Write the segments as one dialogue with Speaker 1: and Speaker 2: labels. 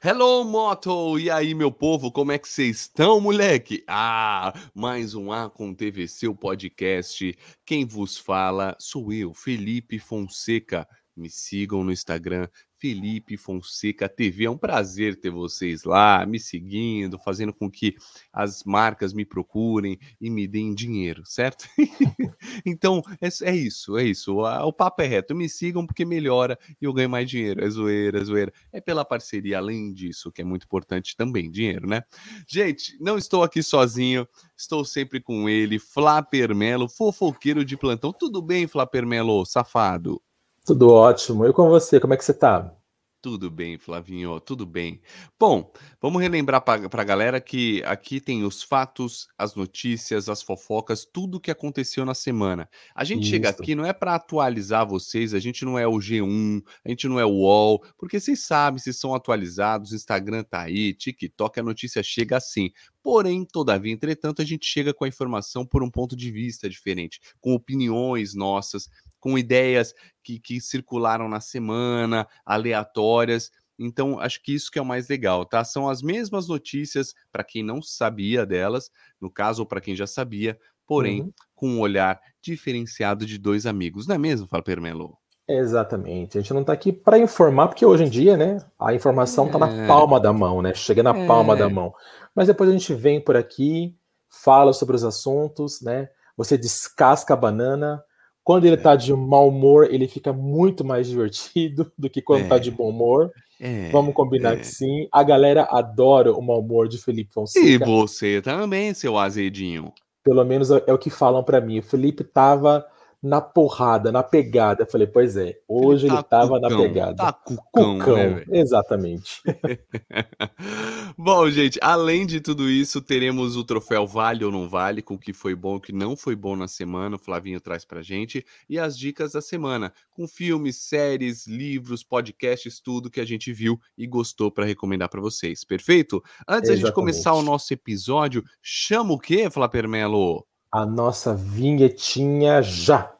Speaker 1: Hello, Moto! E aí, meu povo, como é que vocês estão, moleque? Ah, mais um A com TVC, o podcast. Quem vos fala sou eu, Felipe Fonseca. Me sigam no Instagram, Felipe Fonseca TV. É um prazer ter vocês lá, me seguindo, fazendo com que as marcas me procurem e me deem dinheiro, certo? então, é, é, isso, é isso. O, o papo é reto. Me sigam porque melhora e eu ganho mais dinheiro. É zoeira, é zoeira. É pela parceria, além disso, que é muito importante também, dinheiro, né? Gente, não estou aqui sozinho, estou sempre com ele, Flaper Melo, fofoqueiro de plantão. Tudo bem, Flaper Melo, safado?
Speaker 2: Tudo ótimo. E com você, como é que você tá?
Speaker 1: Tudo bem, Flavinho, tudo bem. Bom, vamos relembrar para a galera que aqui tem os fatos, as notícias, as fofocas, tudo que aconteceu na semana. A gente Isso. chega aqui não é para atualizar vocês, a gente não é o G1, a gente não é o UOL, porque vocês sabem, vocês são atualizados, o Instagram tá aí, TikTok, a notícia chega assim. Porém, todavia, entretanto, a gente chega com a informação por um ponto de vista diferente, com opiniões nossas com ideias que, que circularam na semana, aleatórias. Então, acho que isso que é o mais legal, tá? São as mesmas notícias para quem não sabia delas, no caso, ou para quem já sabia, porém, uhum. com um olhar diferenciado de dois amigos, não é mesmo, Fala Permelo?
Speaker 2: Exatamente. A gente não está aqui para informar, porque hoje em dia, né, a informação está é. na palma da mão, né? Chega na é. palma da mão. Mas depois a gente vem por aqui, fala sobre os assuntos, né? Você descasca a banana, quando ele é. tá de mau humor, ele fica muito mais divertido do que quando tá é. de bom humor. É. Vamos combinar é. que sim. A galera adora o mau humor de Felipe Fonseca.
Speaker 1: E você também, seu azedinho.
Speaker 2: Pelo menos é, é o que falam para mim. O Felipe tava na porrada, na pegada. Eu falei, pois é, hoje ele, tá ele tava cucão, na pegada.
Speaker 1: Tá cucão, cucão né,
Speaker 2: exatamente.
Speaker 1: Bom, gente, além de tudo isso, teremos o troféu Vale ou Não Vale, com o que foi bom o que não foi bom na semana, o Flavinho traz pra gente, e as dicas da semana, com filmes, séries, livros, podcasts, tudo que a gente viu e gostou para recomendar para vocês, perfeito? Antes da gente começar o nosso episódio, chama o quê, Flapermelo?
Speaker 2: A nossa vinhetinha já.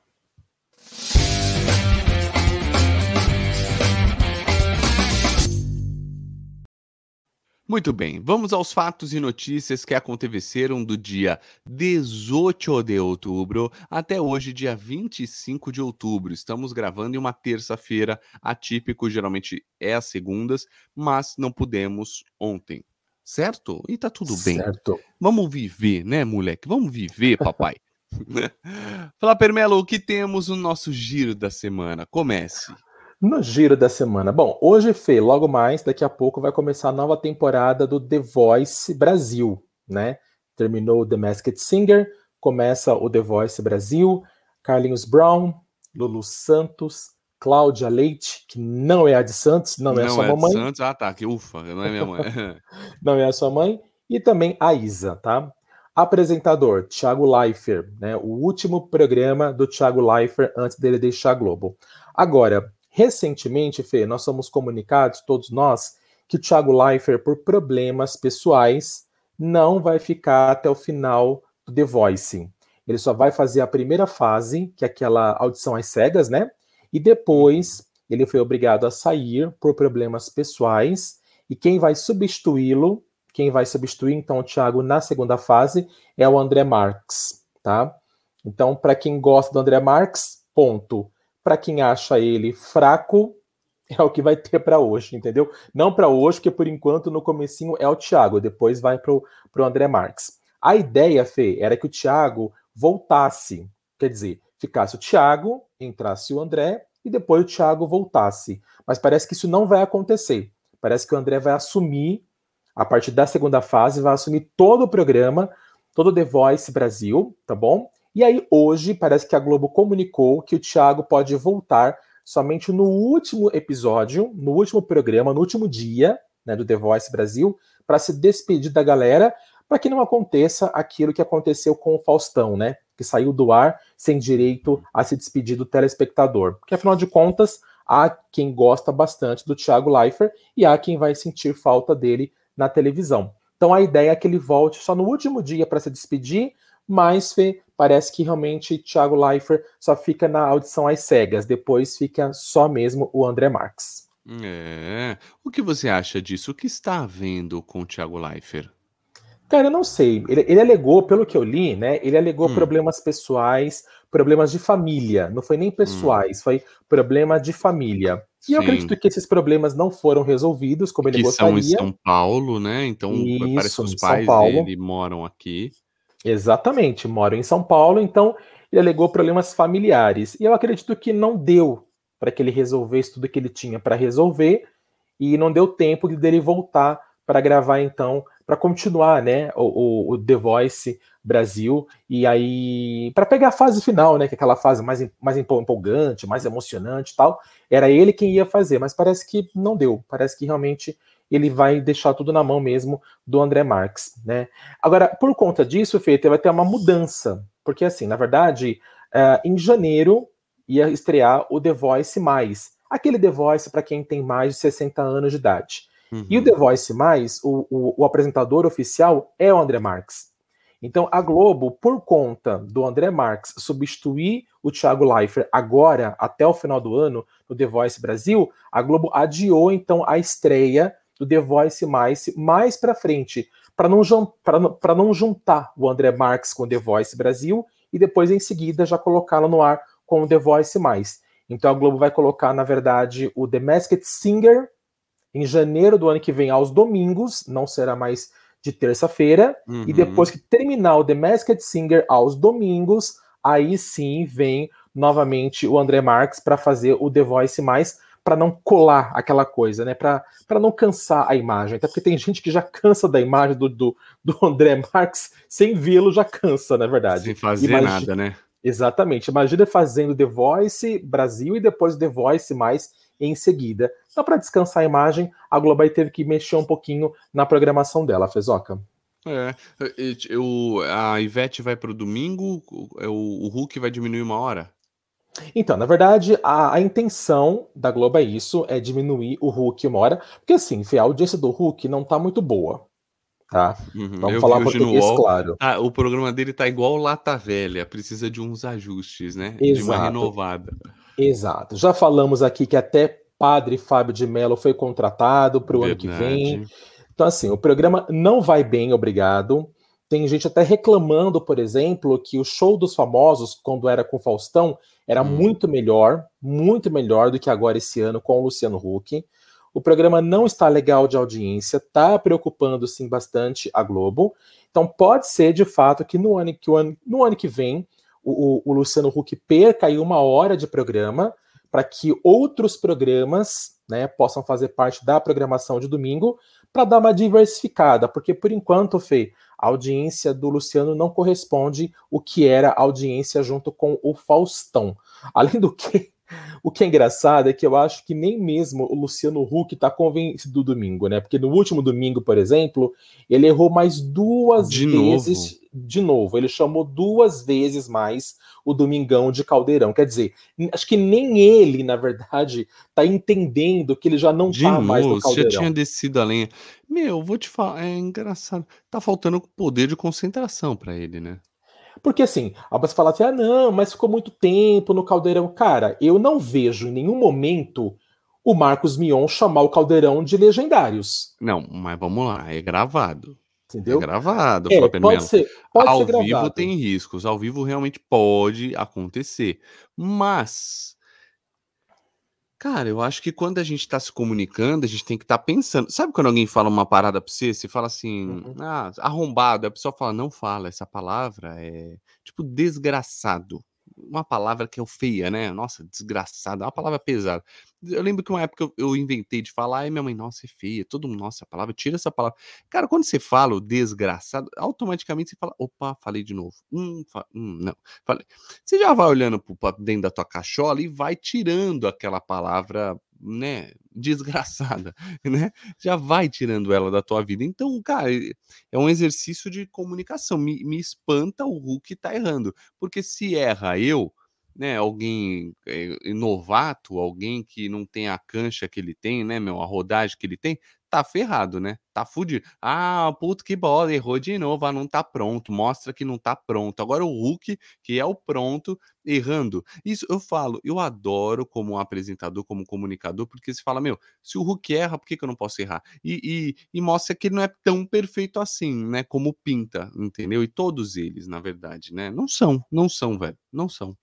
Speaker 1: Muito bem, vamos aos fatos e notícias que aconteceram do dia 18 de outubro até hoje, dia 25 de outubro. Estamos gravando em uma terça-feira, atípico, geralmente é às segundas, mas não pudemos ontem certo? E tá tudo bem.
Speaker 2: Certo.
Speaker 1: Vamos viver, né, moleque? Vamos viver, papai. Fala, Permelo, o que temos no nosso giro da semana? Comece.
Speaker 2: No giro da semana. Bom, hoje, Fê, logo mais, daqui a pouco vai começar a nova temporada do The Voice Brasil, né? Terminou o The Masked Singer, começa o The Voice Brasil, Carlinhos Brown, Lulu Santos, Cláudia Leite, que não é a de Santos, não, não é a sua é mamãe. Santos,
Speaker 1: ah tá, que ufa, não é minha mãe.
Speaker 2: não é a sua mãe. E também a Isa, tá? Apresentador, Thiago Leifert, né? O último programa do Thiago Leifert antes dele deixar a Globo. Agora, recentemente, Fê, nós somos comunicados, todos nós, que o Thiago Leifert, por problemas pessoais, não vai ficar até o final do The Voice. Ele só vai fazer a primeira fase, que é aquela audição às cegas, né? E depois ele foi obrigado a sair por problemas pessoais. E quem vai substituí-lo, quem vai substituir então o Thiago na segunda fase é o André Marques, tá? Então, para quem gosta do André Marques, ponto. Para quem acha ele fraco, é o que vai ter para hoje, entendeu? Não para hoje, porque por enquanto no comecinho é o Thiago, depois vai para o André Marques. A ideia, Fê, era que o Thiago voltasse, quer dizer, ficasse o Thiago, entrasse o André e depois o Thiago voltasse. Mas parece que isso não vai acontecer. Parece que o André vai assumir, a partir da segunda fase, vai assumir todo o programa, todo o The Voice Brasil, tá bom? E aí, hoje, parece que a Globo comunicou que o Thiago pode voltar somente no último episódio, no último programa, no último dia né, do The Voice Brasil, para se despedir da galera, para que não aconteça aquilo que aconteceu com o Faustão, né? Que saiu do ar sem direito a se despedir do telespectador. Porque, afinal de contas, há quem gosta bastante do Thiago Leifert e há quem vai sentir falta dele na televisão. Então, a ideia é que ele volte só no último dia para se despedir, mas Fê, parece que realmente Thiago Leifert só fica na audição às cegas, depois fica só mesmo o André Marques.
Speaker 1: É. O que você acha disso? O que está havendo com o Thiago Leifert?
Speaker 2: Cara, eu não sei. Ele, ele alegou, pelo que eu li, né? Ele alegou
Speaker 1: Hum.
Speaker 2: problemas pessoais, problemas de família. Não foi nem
Speaker 1: Hum.
Speaker 2: pessoais, foi problema de família. E eu
Speaker 1: Sim.
Speaker 2: acredito que esses problemas não foram resolvidos como ele
Speaker 1: Que são em. São Paulo, né? Então parece que os pais
Speaker 2: Paulo.
Speaker 1: dele moram aqui.
Speaker 2: Exatamente, moro em São Paulo, então ele alegou problemas familiares. E eu acredito que não deu para que ele resolvesse tudo que ele tinha para resolver e não deu tempo de dele voltar para gravar então, para continuar, né, o, o- The Voice Brasil e aí para pegar a fase final, né, que é aquela fase mais mais empol- empolgante, mais emocionante, tal. Era ele quem ia fazer, mas parece que não deu. Parece que realmente ele vai deixar tudo na mão mesmo do André Marques, né? Agora, por conta disso, Fê, vai ter uma mudança. Porque, assim, na verdade, eh, em janeiro ia estrear o The Voice Mais. Aquele The Voice para quem tem mais de 60 anos de idade. E o
Speaker 1: Uhum.
Speaker 2: The Voice Mais, o, o- o apresentador oficial é o André Marques. Então, a Globo, por conta do André Marques substituir o Thiago Leifert agora, até o final do ano, no The Voice Brasil, a Globo adiou, então, a estreia do The Voice Mais mais para frente, para não, pra não juntar o André Marques com o The Voice Brasil e depois, em seguida, já colocá-lo no ar com o The Voice Mais. Então, a Globo vai colocar, na verdade, o The Masked Singer em janeiro do ano que vem, aos domingos, não será mais de terça-feira, e
Speaker 1: Uhum.
Speaker 2: depois que terminar o The Masked Singer aos domingos, aí sim vem novamente o André Marques para fazer o The Voice mais, para não colar aquela coisa, né? Para não cansar a imagem. Até porque tem gente que já cansa da imagem do, do, do André Marques, sem vê-lo já cansa, na verdade.
Speaker 1: Sem fazer
Speaker 2: Imagi-
Speaker 1: nada, né?
Speaker 2: Exatamente. Imagina fazendo The Voice Brasil e depois The Voice mais em seguida. Então, para descansar a imagem, a Globo aí teve que mexer um pouquinho na programação dela, Fezoca.
Speaker 1: É. Eu, a Ivete vai domingo, o, é o o Hulk vai diminuir uma hora.
Speaker 2: Então, na verdade, a, a intenção da Globo é isso, é diminuir o Hulk uma hora, porque assim, a audiência do Hulk não tá muito boa, tá?
Speaker 1: Uhum.
Speaker 2: Vamos
Speaker 1: Eu
Speaker 2: falar
Speaker 1: no
Speaker 2: português
Speaker 1: UOL.
Speaker 2: claro.
Speaker 1: Ah, o programa dele tá igual Lata Velha, precisa de uns ajustes, né? De uma
Speaker 2: Exato.
Speaker 1: renovada.
Speaker 2: Exato. Já falamos aqui que até Padre Fábio de Mello foi contratado para o ano que vem. Então, assim, o programa não vai bem, obrigado. Tem gente até reclamando, por exemplo, que o show dos famosos, quando era com o Faustão, era
Speaker 1: Hum.
Speaker 2: muito melhor, muito melhor do que agora esse ano com o Luciano Huck. O programa não está legal de audiência, está preocupando sim bastante a Globo. Então pode ser de fato que no ano que, ano, no ano que vem o, o- Luciano Huck perca aí uma hora de programa para que outros programas né, possam fazer parte da programação de domingo para dar uma diversificada, porque por enquanto, Fê, a audiência do Luciano não corresponde o que era a audiência junto com o Faustão. Além do que, o que é engraçado é que eu acho que nem mesmo o Luciano Huck está convencido do domingo, né? Porque no último domingo, por exemplo, ele errou mais duas
Speaker 1: De
Speaker 2: vezes de novo. Ele chamou duas vezes mais o Domingão de Caldeirão. Quer dizer, acho que nem ele, na verdade, tá entendendo que ele já não
Speaker 1: De
Speaker 2: tá mais no
Speaker 1: novo, você já
Speaker 2: Caldeirão.
Speaker 1: tinha descido a lenha. Meu, vou te falar, é engraçado. Tá faltando poder de concentração pra ele, né?
Speaker 2: Porque assim, você fala assim: ah, não, mas ficou muito tempo no Caldeirão. Cara, eu não vejo em nenhum momento o Marcos Mion chamar o Caldeirão de legendários.
Speaker 1: Não, mas vamos lá, é gravado. É
Speaker 2: Entendeu?
Speaker 1: gravado,
Speaker 2: É, pode
Speaker 1: Melo.
Speaker 2: ser, pode
Speaker 1: Ao
Speaker 2: ser
Speaker 1: vivo tem riscos, ao vivo realmente pode acontecer. Mas, cara, eu acho que quando a gente tá se comunicando, a gente tem que estar pensando. Sabe quando alguém fala uma parada pra você? Você fala assim,
Speaker 2: Uhum.
Speaker 1: ah, arrombado. A pessoa fala, não fala, essa palavra é tipo desgraçado. Uma palavra que é feia, né? Nossa, desgraçado, é uma palavra pesada. Eu lembro que uma época eu, inventei de falar, e minha mãe, nossa, é feia. Todo mundo, nossa, a palavra, tira essa palavra. Cara, quando você fala o desgraçado, automaticamente você fala, opa, falei de novo. Hum, fa- hum, não. Falei. Você já vai olhando dentro da tua cachola e vai tirando aquela palavra, né, desgraçada, né? Já vai tirando ela da tua vida. Então, cara, é um exercício de comunicação. Me, me espanta o Hulk tá errando. Porque se erra eu, né, alguém é, novato, alguém que não tem a cancha que ele tem, né, meu, a rodagem que ele tem, tá ferrado, né? Tá fudido. Ah, puto que bola, errou de novo, ah, não tá pronto, mostra que não tá pronto. Agora o Hulk, que é o pronto, errando. Isso eu falo, eu adoro como apresentador, como comunicador, porque você fala, meu, se o Hulk erra, por que, que eu não posso errar? E, e, e mostra que ele não é tão perfeito assim, né? Como pinta, entendeu? E todos eles, na verdade, né? Não são, não são, velho, não são.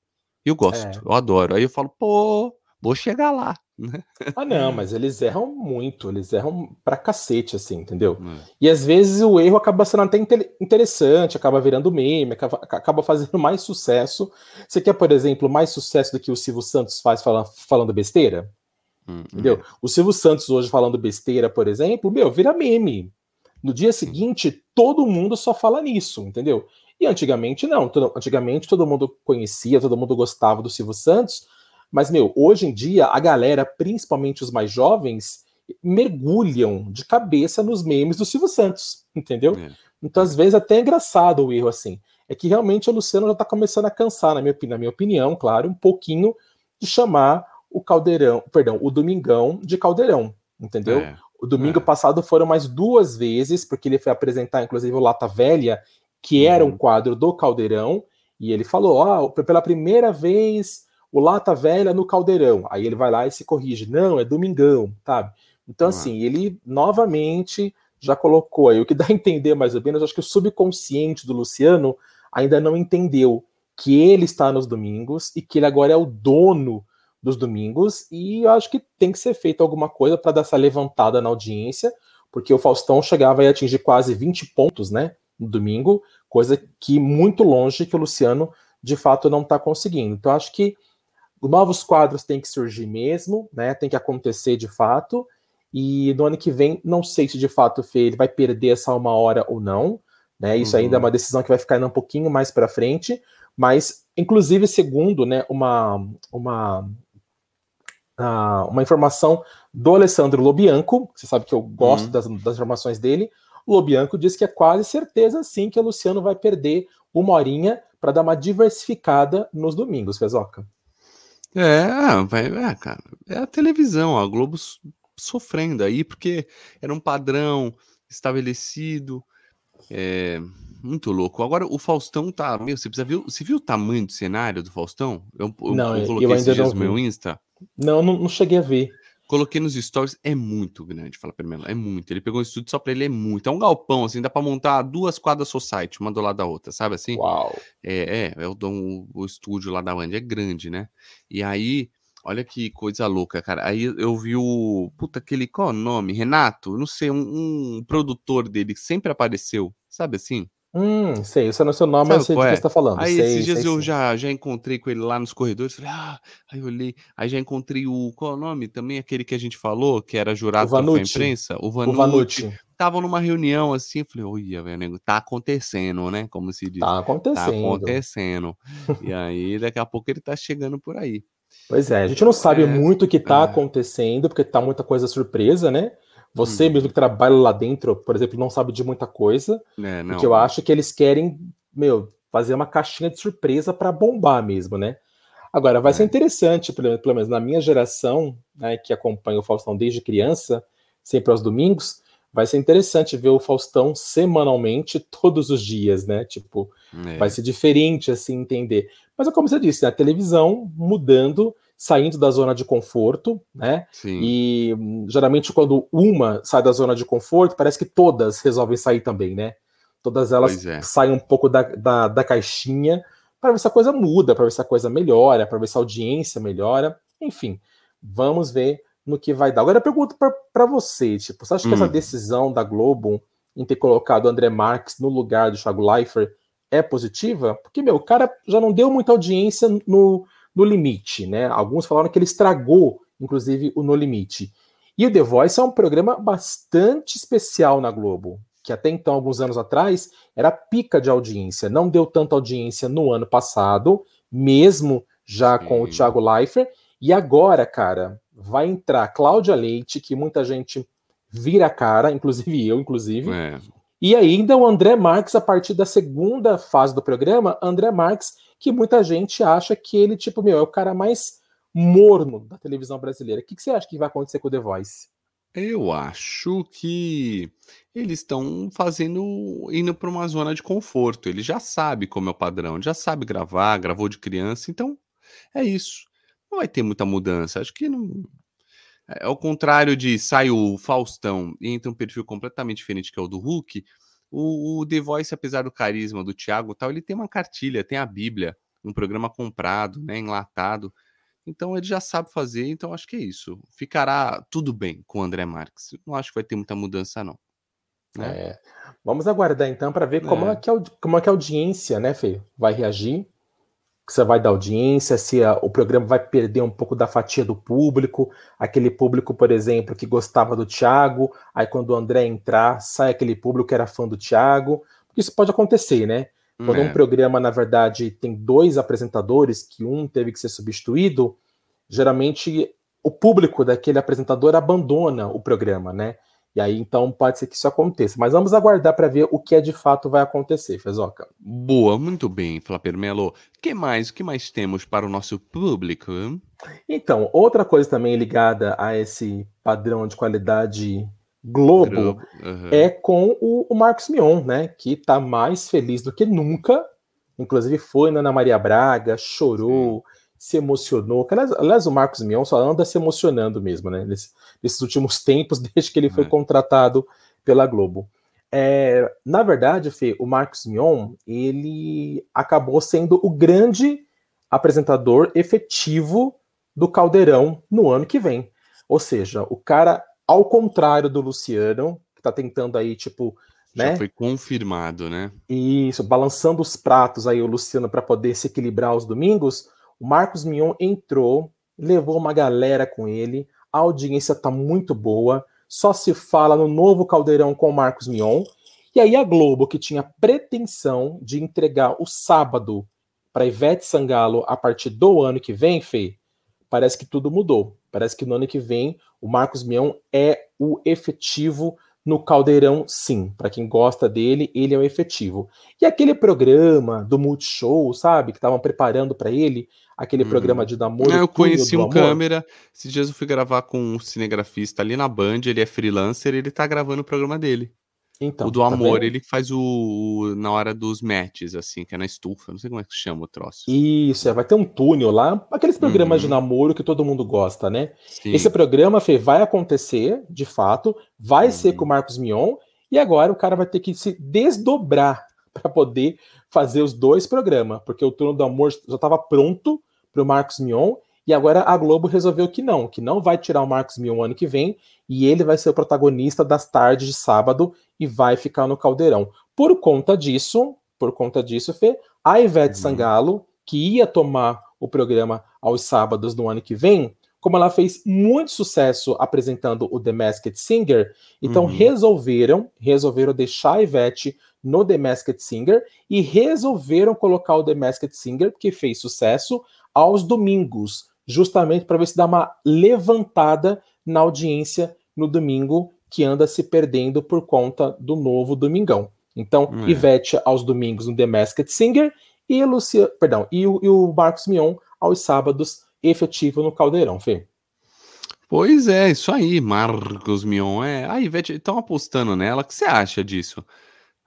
Speaker 1: Eu gosto, é. eu adoro. Aí eu falo, pô, vou chegar lá. Né?
Speaker 2: Ah, não, mas eles erram muito, eles erram pra cacete, assim, entendeu? É. E às vezes o erro acaba sendo até interessante, acaba virando meme, acaba, acaba fazendo mais sucesso. Você quer, por exemplo, mais sucesso do que o Silvio Santos faz falando, falando besteira? Hum, entendeu? É. O Silvio Santos hoje falando besteira, por exemplo, meu, vira meme. No dia seguinte, todo mundo só fala nisso, entendeu? E antigamente não. Antigamente todo mundo conhecia, todo mundo gostava do Silvio Santos, mas, meu, hoje em dia, a galera, principalmente os mais jovens, mergulham de cabeça nos memes do Silvio Santos, entendeu? É. Então, às vezes, até é engraçado o erro assim. É que realmente o Luciano já está começando a cansar, na minha, na minha opinião, claro, um pouquinho de chamar o Caldeirão, perdão, o Domingão de Caldeirão, entendeu? É. O domingo é. passado foram mais duas vezes, porque ele foi apresentar, inclusive, o Lata Velha, que era um uhum. quadro do Caldeirão, e ele falou: Ó, oh, pela primeira vez o Lata Velha no Caldeirão. Aí ele vai lá e se corrige. Não, é Domingão, sabe? Então, assim, ele novamente já colocou aí. O que dá a entender mais ou menos, acho que o subconsciente do Luciano ainda não entendeu que ele está nos domingos e que ele agora é o dono dos domingos. E eu acho que tem que ser feito alguma coisa para dar essa levantada na audiência, porque o Faustão chegava a atingir quase 20 pontos, né? No domingo, coisa que muito longe que o Luciano de fato não está conseguindo. Então, acho que novos quadros têm que surgir mesmo, né? Tem que acontecer de fato. E no ano que vem, não sei se de fato o Fê ele vai perder essa uma hora ou não. Né? Isso uhum. ainda é uma decisão que vai ficar ainda um pouquinho mais para frente. Mas, inclusive, segundo né, uma, uma, uh, uma informação do Alessandro Lobianco, você sabe que eu gosto uhum. das, das informações dele, Lobianco disse que é quase certeza sim que o Luciano vai perder uma horinha para dar uma diversificada nos domingos, Fezoca.
Speaker 1: É, ah, vai, é, cara, é a televisão, a Globo sofrendo aí, porque era um padrão estabelecido, é, muito louco. Agora o Faustão tá, meu, você precisa ver, você viu o tamanho do cenário do Faustão?
Speaker 2: Eu, eu, não, eu coloquei eu ainda não no meu Insta. Não, não, não cheguei a ver.
Speaker 1: Coloquei nos stories, é muito grande, fala mim, é muito. Ele pegou um estúdio só pra ele, é muito. É um galpão, assim, dá pra montar duas quadras society, uma do lado da outra, sabe assim?
Speaker 2: Uau!
Speaker 1: É, é, é o, o, o estúdio lá da Band, é grande, né? E aí, olha que coisa louca, cara. Aí eu vi o. Puta, aquele. Qual é o nome? Renato? Não sei, um, um produtor dele que sempre apareceu, sabe assim?
Speaker 2: Hum, sei, isso é o seu nome, Sabe mas sei de que você tá falando.
Speaker 1: Aí
Speaker 2: sei,
Speaker 1: esses dias sei, eu já, já encontrei com ele lá nos corredores, falei, ah, aí eu olhei, aí já encontrei o, qual é o nome? Também aquele que a gente falou, que era jurado da imprensa, o Vanucci. O Vanucci. Tava numa reunião assim, eu falei, olha, velho, tá acontecendo, né? Como se diz.
Speaker 2: Tá acontecendo. Tá
Speaker 1: acontecendo. e aí, daqui a pouco ele tá chegando por aí.
Speaker 2: Pois é, a gente não sabe é, muito o que tá é. acontecendo, porque tá muita coisa surpresa, né? Você hum. mesmo que trabalha lá dentro, por exemplo, não sabe de muita coisa. É, não. Porque eu acho que eles querem, meu, fazer uma caixinha de surpresa para bombar mesmo, né? Agora, vai é. ser interessante, pelo, pelo, menos na minha geração, né, que acompanha o Faustão desde criança, sempre aos domingos, vai ser interessante ver o Faustão semanalmente, todos os dias, né? Tipo, é. vai ser diferente, assim, entender. Mas é como você disse, a televisão mudando saindo da zona de conforto, né? Sim. E geralmente quando uma sai da zona de conforto, parece que todas resolvem sair também, né? Todas elas é. saem um pouco da, da, da caixinha para ver se a coisa muda, para ver se a coisa melhora, para ver se a audiência melhora. Enfim, vamos ver no que vai dar. Agora eu pergunto para você, tipo, você acha hum. que essa hum. decisão da Globo em ter colocado o André Marques no lugar do Thiago Leifert é positiva? Porque, meu, o cara já não deu muita audiência no, no Limite, né? Alguns falaram que ele estragou, inclusive, o No Limite. E o The Voice é um programa bastante especial na Globo, que até então, alguns anos atrás, era pica de audiência. Não deu tanta audiência no ano passado, mesmo já Sim. com o Thiago Leifert. E agora, cara, vai entrar Cláudia Leite, que muita gente vira a cara, inclusive eu, inclusive. É. E ainda o André Marques, a partir da segunda fase do programa, André Marques, que muita gente acha que ele, tipo, meu, é o cara mais morno da televisão brasileira. O que, que você acha que vai acontecer com o The Voice?
Speaker 1: Eu acho que eles estão fazendo indo para uma zona de conforto. Ele já sabe como é o padrão, já sabe gravar, gravou de criança, então é isso. Não vai ter muita mudança. Acho que não. É ao contrário de sai o Faustão e entra um perfil completamente diferente que é o do Hulk. O, o The Voice, apesar do carisma do Thiago tal, ele tem uma cartilha, tem a Bíblia, um programa comprado, né, enlatado. Então ele já sabe fazer, então acho que é isso. Ficará tudo bem com o André Marques. Não acho que vai ter muita mudança, não.
Speaker 2: Né? É. Vamos aguardar então para ver como é. é. que a, como é que a audiência, né, Fê, vai reagir. Você vai dar audiência, se a, o programa vai perder um pouco da fatia do público, aquele público, por exemplo, que gostava do Thiago, aí quando o André entrar, sai aquele público que era fã do Thiago. Isso pode acontecer, né? Quando é. um programa, na verdade, tem dois apresentadores, que um teve que ser substituído, geralmente o público daquele apresentador abandona o programa, né? E aí, então, pode ser que isso aconteça. Mas vamos aguardar para ver o que é de fato vai acontecer, Fezoca.
Speaker 1: Boa, muito bem, Flapper Melo. O que mais? O que mais temos para o nosso público?
Speaker 2: Então, outra coisa também ligada a esse padrão de qualidade Globo uhum. é com o, o, Marcos Mion, né? Que está mais feliz do que nunca. Inclusive foi na Ana Maria Braga, chorou, Sim. Se emocionou. Aliás, aliás, o Marcos Mion só anda se emocionando mesmo, né? Nesse, nesses últimos tempos, desde que ele foi é. contratado pela Globo. É, na verdade, Fê, o Marcos Mion, ele acabou sendo o grande apresentador efetivo do Caldeirão no ano que vem. Ou seja, o cara ao contrário do Luciano, que tá tentando aí, tipo.
Speaker 1: Já né? foi confirmado, né?
Speaker 2: Isso, balançando os pratos aí, o Luciano, para poder se equilibrar os domingos. O Marcos Mion entrou, levou uma galera com ele, a audiência tá muito boa, só se fala no novo caldeirão com o Marcos Mion. E aí a Globo, que tinha pretensão de entregar o sábado para Ivete Sangalo a partir do ano que vem, Fê, parece que tudo mudou. Parece que no ano que vem o Marcos Mion é o efetivo no Caldeirão, sim. Para quem gosta dele, ele é o efetivo. E aquele programa do Multishow, sabe, que estavam preparando para ele, aquele uhum. programa de namoro.
Speaker 1: Eu conheci um câmera. Esses dias eu fui gravar com um cinegrafista ali na Band, ele é freelancer, ele tá gravando o programa dele. Então, o do tá amor, vendo? ele faz o, o, na hora dos matches, assim, que é na estufa. Não sei como é que chama o troço.
Speaker 2: Isso, é, vai ter um túnel lá. Aqueles programas uhum. de namoro que todo mundo gosta, né? Sim. Esse programa, Fê, vai acontecer, de fato, vai uhum. ser com o Marcos Mion, e agora o cara vai ter que se desdobrar para poder fazer os dois programas, porque o túnel do amor já estava pronto para o Marcos Mion, e agora a Globo resolveu que não, que não vai tirar o Marcos Mion ano que vem, e ele vai ser o protagonista das tardes de sábado e vai ficar no caldeirão. Por conta disso, por conta disso, Fê, a Ivete uhum. Sangalo, que ia tomar o programa aos sábados do ano que vem, como ela fez muito sucesso apresentando o The Masked Singer, então uhum. resolveram, resolveram deixar a Ivete no The Masked Singer e resolveram colocar o The Masked Singer, que fez sucesso, aos domingos, justamente para ver se dá uma levantada na audiência no domingo que anda se perdendo por conta do novo Domingão. Então, é. Ivete aos domingos no The Masked Singer e, Lucia, perdão, e, o, e o Marcos Mion aos sábados efetivo no Caldeirão, Fê.
Speaker 1: Pois é, isso aí, Marcos Mion. É, a Ivete, estão apostando nela. O que você acha disso?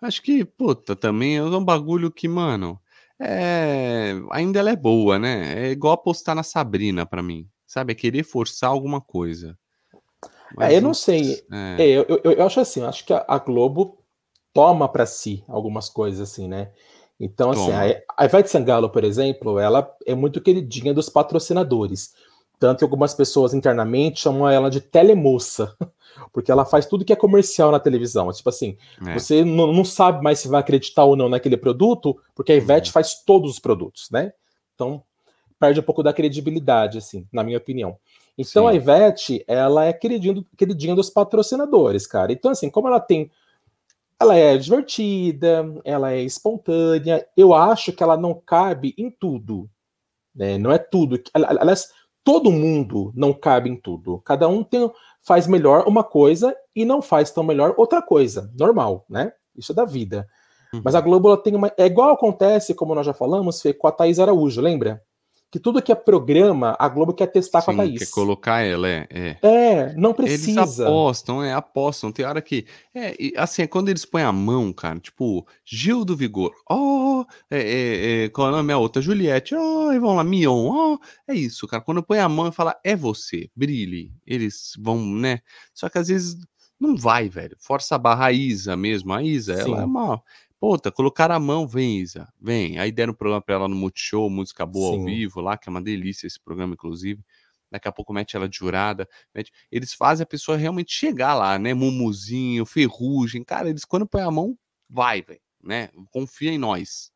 Speaker 1: Acho que, puta, também é um bagulho que, mano, é... ainda ela é boa, né? É igual apostar na Sabrina para mim, sabe? É querer forçar alguma coisa.
Speaker 2: Mas, é, eu não sei. É. É, eu, eu, eu, acho assim, acho que a, a Globo toma para si algumas coisas assim, né? Então, assim, toma. a, a Ivete Sangalo, por exemplo, ela é muito queridinha dos patrocinadores. Tanto que algumas pessoas internamente chamam ela de telemoça, porque ela faz tudo que é comercial na televisão. Tipo assim, é. você não, não, sabe mais se vai acreditar ou não naquele produto, porque a Ivete uhum. faz todos os produtos, né? Então, perde um pouco da credibilidade, assim, na minha opinião. Então Sim. a Ivete, ela é queridinha, queridinha dos patrocinadores, cara. Então, assim, como ela tem. Ela é divertida, ela é espontânea, eu acho que ela não cabe em tudo. Né? Não é tudo. Aliás, todo mundo não cabe em tudo. Cada um tem, faz melhor uma coisa e não faz tão melhor outra coisa. Normal, né? Isso é da vida. Uhum. Mas a Globo tem uma. É igual acontece, como nós já falamos, Fê, com a Thaís Araújo, lembra? Que tudo que é programa, a Globo quer testar Sim, com a Thaís.
Speaker 1: quer colocar ela, é, é.
Speaker 2: É, não precisa.
Speaker 1: Eles apostam, é, apostam. Tem hora que. É, assim, é quando eles põem a mão, cara, tipo, Gil do Vigor, ó, oh, é, é, é, qual é o nome? A outra, Juliette, ó, oh, e vão lá, Mion, ó. Oh, é isso, cara. Quando põe a mão e fala, é você, brilhe. Eles vão, né? Só que às vezes não vai, velho. Força a barra a Isa mesmo. A Isa, Sim. ela é uma Puta, colocaram a mão, vem, Isa, vem. Aí deram um programa pra ela no Multishow, música boa Sim. ao vivo lá, que é uma delícia esse programa, inclusive. Daqui a pouco mete ela de jurada. Mete... Eles fazem a pessoa realmente chegar lá, né? Mumuzinho, ferrugem. Cara, eles quando põe a mão, vai, velho, né? Confia em nós.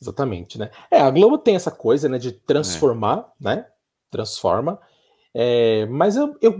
Speaker 2: Exatamente, né? É, a Globo tem essa coisa, né, de transformar, é. né? Transforma. É, mas eu, eu,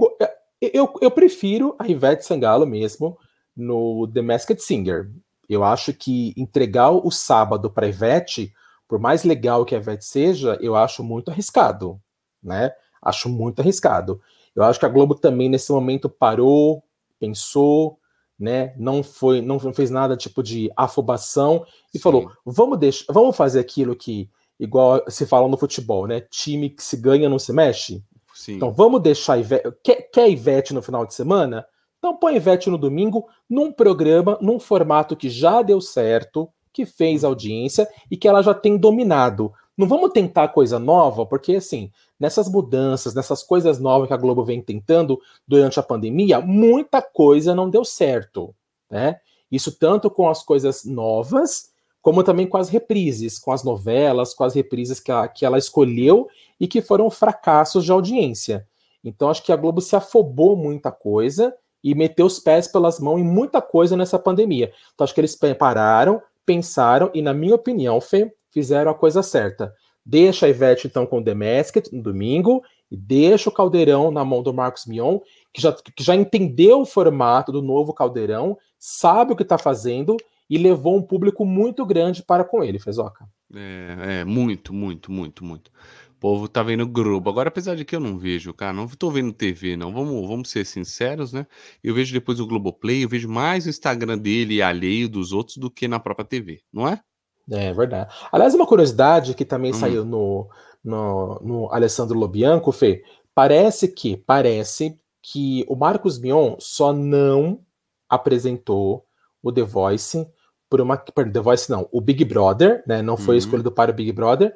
Speaker 2: eu, eu prefiro a Ivete Sangalo mesmo no The Masked Singer. Eu acho que entregar o sábado para a Ivete, por mais legal que a Ivete seja, eu acho muito arriscado, né? Acho muito arriscado. Eu acho que a Globo também nesse momento parou, pensou, né? Não foi, não fez nada tipo de afobação e Sim. falou: "Vamos deixar, vamos fazer aquilo que igual se fala no futebol, né? Time que se ganha não se mexe. Sim. Então vamos deixar a Ivete, quer, quer Ivete no final de semana? Então põe Ivete no domingo, num programa, num formato que já deu certo, que fez audiência e que ela já tem dominado. Não vamos tentar coisa nova, porque assim, nessas mudanças, nessas coisas novas que a Globo vem tentando durante a pandemia, muita coisa não deu certo, né? Isso tanto com as coisas novas, como também com as reprises, com as novelas, com as reprises que, a, que ela escolheu e que foram fracassos de audiência. Então acho que a Globo se afobou muita coisa e meteu os pés pelas mãos em muita coisa nessa pandemia. Então acho que eles pararam, pensaram e, na minha opinião, Fê, fizeram a coisa certa. Deixa a Ivete então com o The Masked no domingo e deixa o Caldeirão na mão do Marcos Mion, que já, que já entendeu o formato do novo Caldeirão, sabe o que está fazendo e levou um público muito grande para com ele, Fezoca.
Speaker 1: É, é, muito, muito, muito, muito povo tá vendo Globo. Agora, apesar de que eu não vejo, cara, não tô vendo TV, não. Vamos, vamos ser sinceros, né? Eu vejo depois o Globoplay, eu vejo mais o Instagram dele e alheio dos outros do que na própria TV, não é?
Speaker 2: É verdade. Aliás, uma curiosidade que também hum. saiu no, no, no Alessandro Lobianco, Fê, parece que, parece que o Marcos Mion só não apresentou o The Voice por uma. The Voice não, o Big Brother, né? Não foi uhum. escolhido para o Big Brother,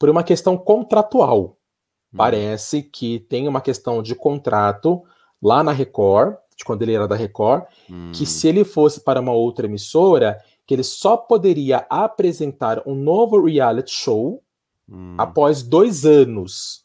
Speaker 2: por uma questão contratual. Hum. Parece que tem uma questão de contrato lá na Record, de quando ele era da Record, hum. que se ele fosse para uma outra emissora, que ele só poderia apresentar um novo reality show hum. após dois anos.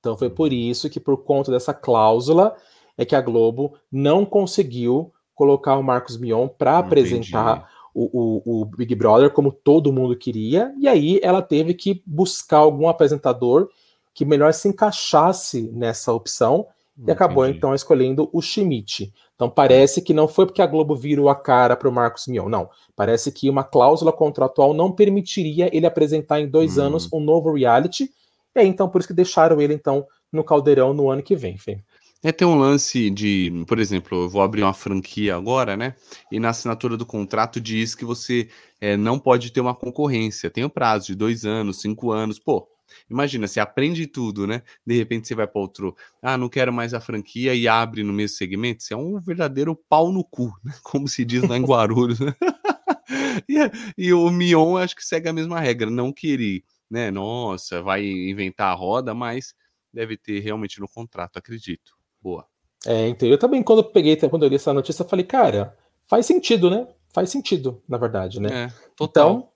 Speaker 2: Então foi por isso que, por conta dessa cláusula, é que a Globo não conseguiu colocar o Marcos Mion para apresentar o, o, o, Big Brother como todo mundo queria, e aí ela teve que buscar algum apresentador que melhor se encaixasse nessa opção e acabou então escolhendo o Schmidt. Então parece que não foi porque a Globo virou a cara para o Marcos Mion, não. Parece que uma cláusula contratual não permitiria ele apresentar em dois hum. anos um novo reality, e aí então por isso que deixaram ele então no caldeirão no ano que vem, Fê.
Speaker 1: É ter um lance de, por exemplo, eu vou abrir uma franquia agora, né? E na assinatura do contrato diz que você é, não pode ter uma concorrência. Tem o um prazo de dois anos, cinco anos. Pô, imagina, você aprende tudo, né? De repente você vai para outro, ah, não quero mais a franquia e abre no mesmo segmento. Você é um verdadeiro pau no cu, né? Como se diz lá em Guarulhos. Né? e, e o Mion acho que segue a mesma regra. Não que ele, né? Nossa, vai inventar a roda, mas deve ter realmente no contrato, acredito. Boa.
Speaker 2: É, então eu também, quando eu peguei, quando eu li essa notícia, eu falei, cara, faz sentido, né? Faz sentido, na verdade, né? É,
Speaker 1: total. Então,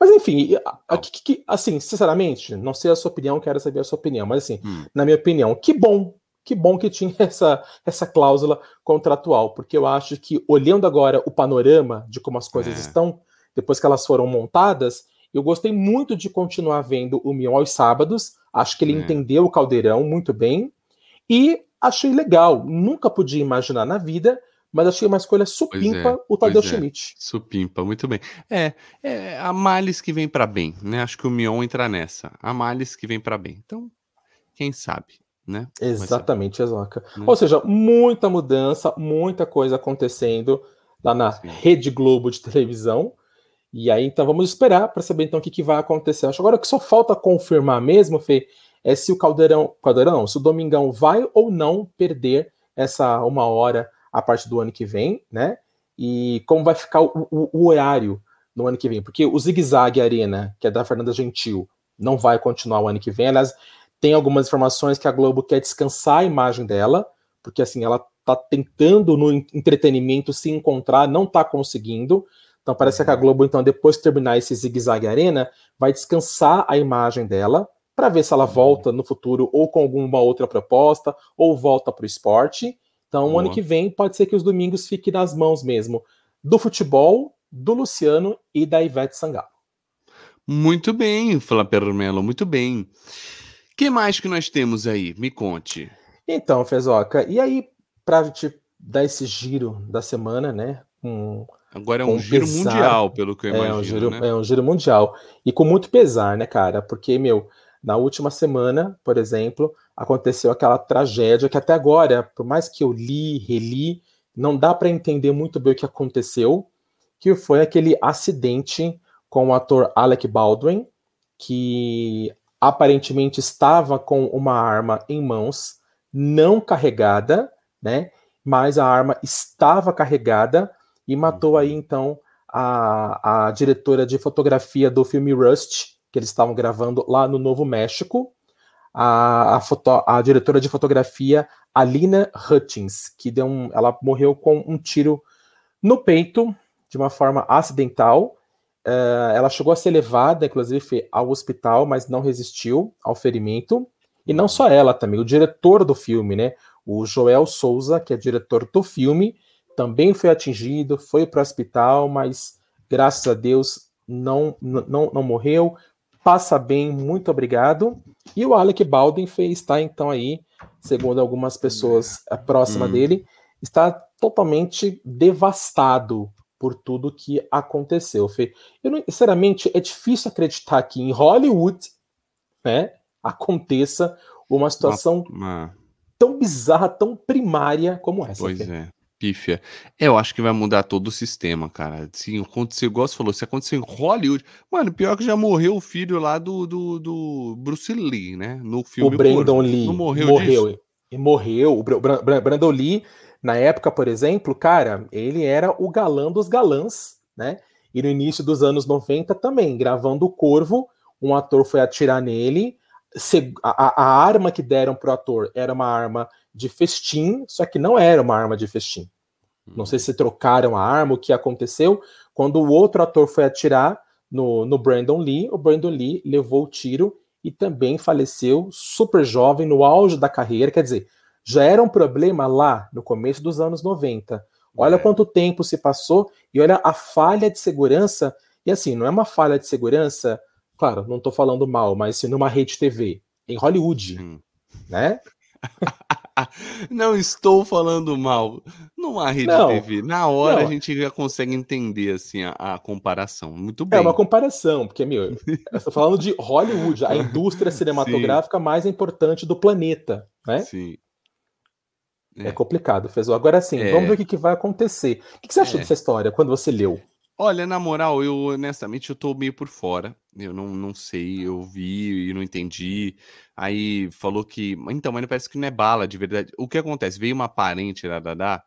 Speaker 2: mas enfim, aqui, assim, sinceramente, não sei a sua opinião, quero saber a sua opinião, mas assim, hum. na minha opinião, que bom, que bom que tinha essa, essa cláusula contratual, porque eu acho que, olhando agora o panorama de como as coisas é. estão, depois que elas foram montadas, eu gostei muito de continuar vendo o Mion aos sábados, acho que ele é. entendeu o caldeirão muito bem, e achei legal. Nunca podia imaginar na vida, mas achei uma escolha supimpa é, o Tadeu é. Schmidt.
Speaker 1: Supimpa, muito bem. É, é a males que vem para bem, né? Acho que o Mion entra nessa. A males que vem para bem. Então, quem sabe, né?
Speaker 2: Exatamente, Exoca. Né? Ou seja, muita mudança, muita coisa acontecendo lá na Sim. Rede Globo de televisão. E aí, então, vamos esperar para saber então o que, que vai acontecer. Acho agora que só falta confirmar mesmo, Fê, é se o Caldeirão, Caldeirão não, se o Domingão vai ou não perder essa uma hora a partir do ano que vem, né? E como vai ficar o, o, o horário no ano que vem, porque o Zig Zag Arena, que é da Fernanda Gentil, não vai continuar o ano que vem. Aliás, tem algumas informações que a Globo quer descansar a imagem dela, porque assim, ela tá tentando no entretenimento se encontrar, não tá conseguindo. Então parece que a uhum. Globo, então, depois de terminar esse Zig Zag Arena, vai descansar a imagem dela para ver se ela volta no futuro ou com alguma outra proposta, ou volta para o esporte. Então, o ano que vem pode ser que os domingos fiquem nas mãos mesmo do futebol, do Luciano e da Ivete Sangalo.
Speaker 1: Muito bem, Flávio Melo, muito bem. que mais que nós temos aí? Me conte.
Speaker 2: Então, Fezoca, e aí, para gente dar esse giro da semana, né?
Speaker 1: Com, Agora é um giro pesar, mundial, pelo que eu imagino.
Speaker 2: É um, giro,
Speaker 1: né?
Speaker 2: é um giro mundial. E com muito pesar, né, cara? Porque, meu, na última semana, por exemplo, aconteceu aquela tragédia que até agora, por mais que eu li, reli, não dá para entender muito bem o que aconteceu, que foi aquele acidente com o ator Alec Baldwin, que aparentemente estava com uma arma em mãos, não carregada, né? Mas a arma estava carregada e matou aí então a, a diretora de fotografia do filme Rust, que eles estavam gravando lá no Novo México, a, a, foto, a diretora de fotografia Alina Hutchins, que deu um, ela morreu com um tiro no peito de uma forma acidental. Uh, ela chegou a ser levada, inclusive, ao hospital, mas não resistiu ao ferimento. E não só ela também, o diretor do filme, né? O Joel Souza, que é diretor do filme, também foi atingido, foi para o hospital, mas graças a Deus não, não, não morreu, passa bem, muito obrigado. E o Alec Baldwin está então aí, segundo algumas pessoas próximas hum. dele, está totalmente devastado por tudo que aconteceu. Fê. Eu não, sinceramente, é difícil acreditar que em Hollywood, né, aconteça uma situação uma, uma... tão bizarra, tão primária como essa.
Speaker 1: Pois Fê. é pífia. É, eu acho que vai mudar todo o sistema, cara. Se acontecer, igual você falou, se acontecer em Hollywood. Mano, pior que já morreu o filho lá do, do, do Bruce Lee, né? No filme.
Speaker 2: O Brandon Lee. Não morreu Morreu. Disso? E morreu. O Brandon Lee, na época, por exemplo, cara, ele era o galã dos galãs, né? E no início dos anos 90 também, gravando o Corvo, um ator foi atirar nele. A, a arma que deram pro ator era uma arma de festim, só que não era uma arma de festim. Não sei se trocaram a arma, o que aconteceu. Quando o outro ator foi atirar no, no Brandon Lee, o Brandon Lee levou o tiro e também faleceu super jovem, no auge da carreira. Quer dizer, já era um problema lá no começo dos anos 90. Olha é. quanto tempo se passou e olha a falha de segurança. E assim, não é uma falha de segurança, claro, não estou falando mal, mas assim, numa rede TV, em Hollywood, hum. né?
Speaker 1: não estou falando mal. Numa rede não, TV, na hora não. a gente já consegue entender assim a, a, comparação. Muito bem.
Speaker 2: É uma comparação, porque meu, eu estou falando de Hollywood, a indústria cinematográfica Sim. mais importante do planeta, né? Sim. É, é complicado, fez. Agora sim, é. vamos ver o que, que, vai acontecer. O que, que você achou é. dessa história quando você leu?
Speaker 1: Olha, na moral, eu honestamente eu tô meio por fora. Eu não, não sei, eu vi e não entendi. Aí falou que. Então, mas parece que não é bala de verdade. O que acontece? Veio uma parente da Dadá,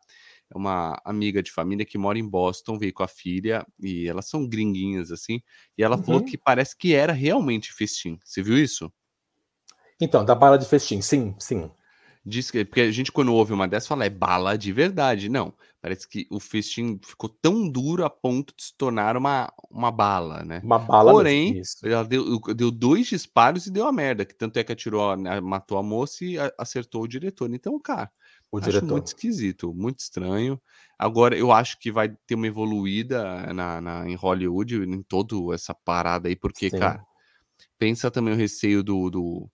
Speaker 1: uma amiga de família que mora em Boston, veio com a filha, e elas são gringuinhas assim, e ela uhum. falou que parece que era realmente festim. Você viu isso?
Speaker 2: Então, da bala de festim, sim, sim.
Speaker 1: Diz que, porque a gente, quando ouve uma dessas, fala é bala de verdade. Não. Parece que o festim ficou tão duro a ponto de se tornar uma, uma bala, né?
Speaker 2: Uma bala
Speaker 1: Porém, ela deu, deu dois disparos e deu a merda. Que tanto é que atirou, matou a moça e acertou o diretor. Então, cara, o acho diretor. muito esquisito, muito estranho. Agora, eu acho que vai ter uma evoluída na, na em Hollywood, em toda essa parada aí, porque, Sim. cara, pensa também o receio do, do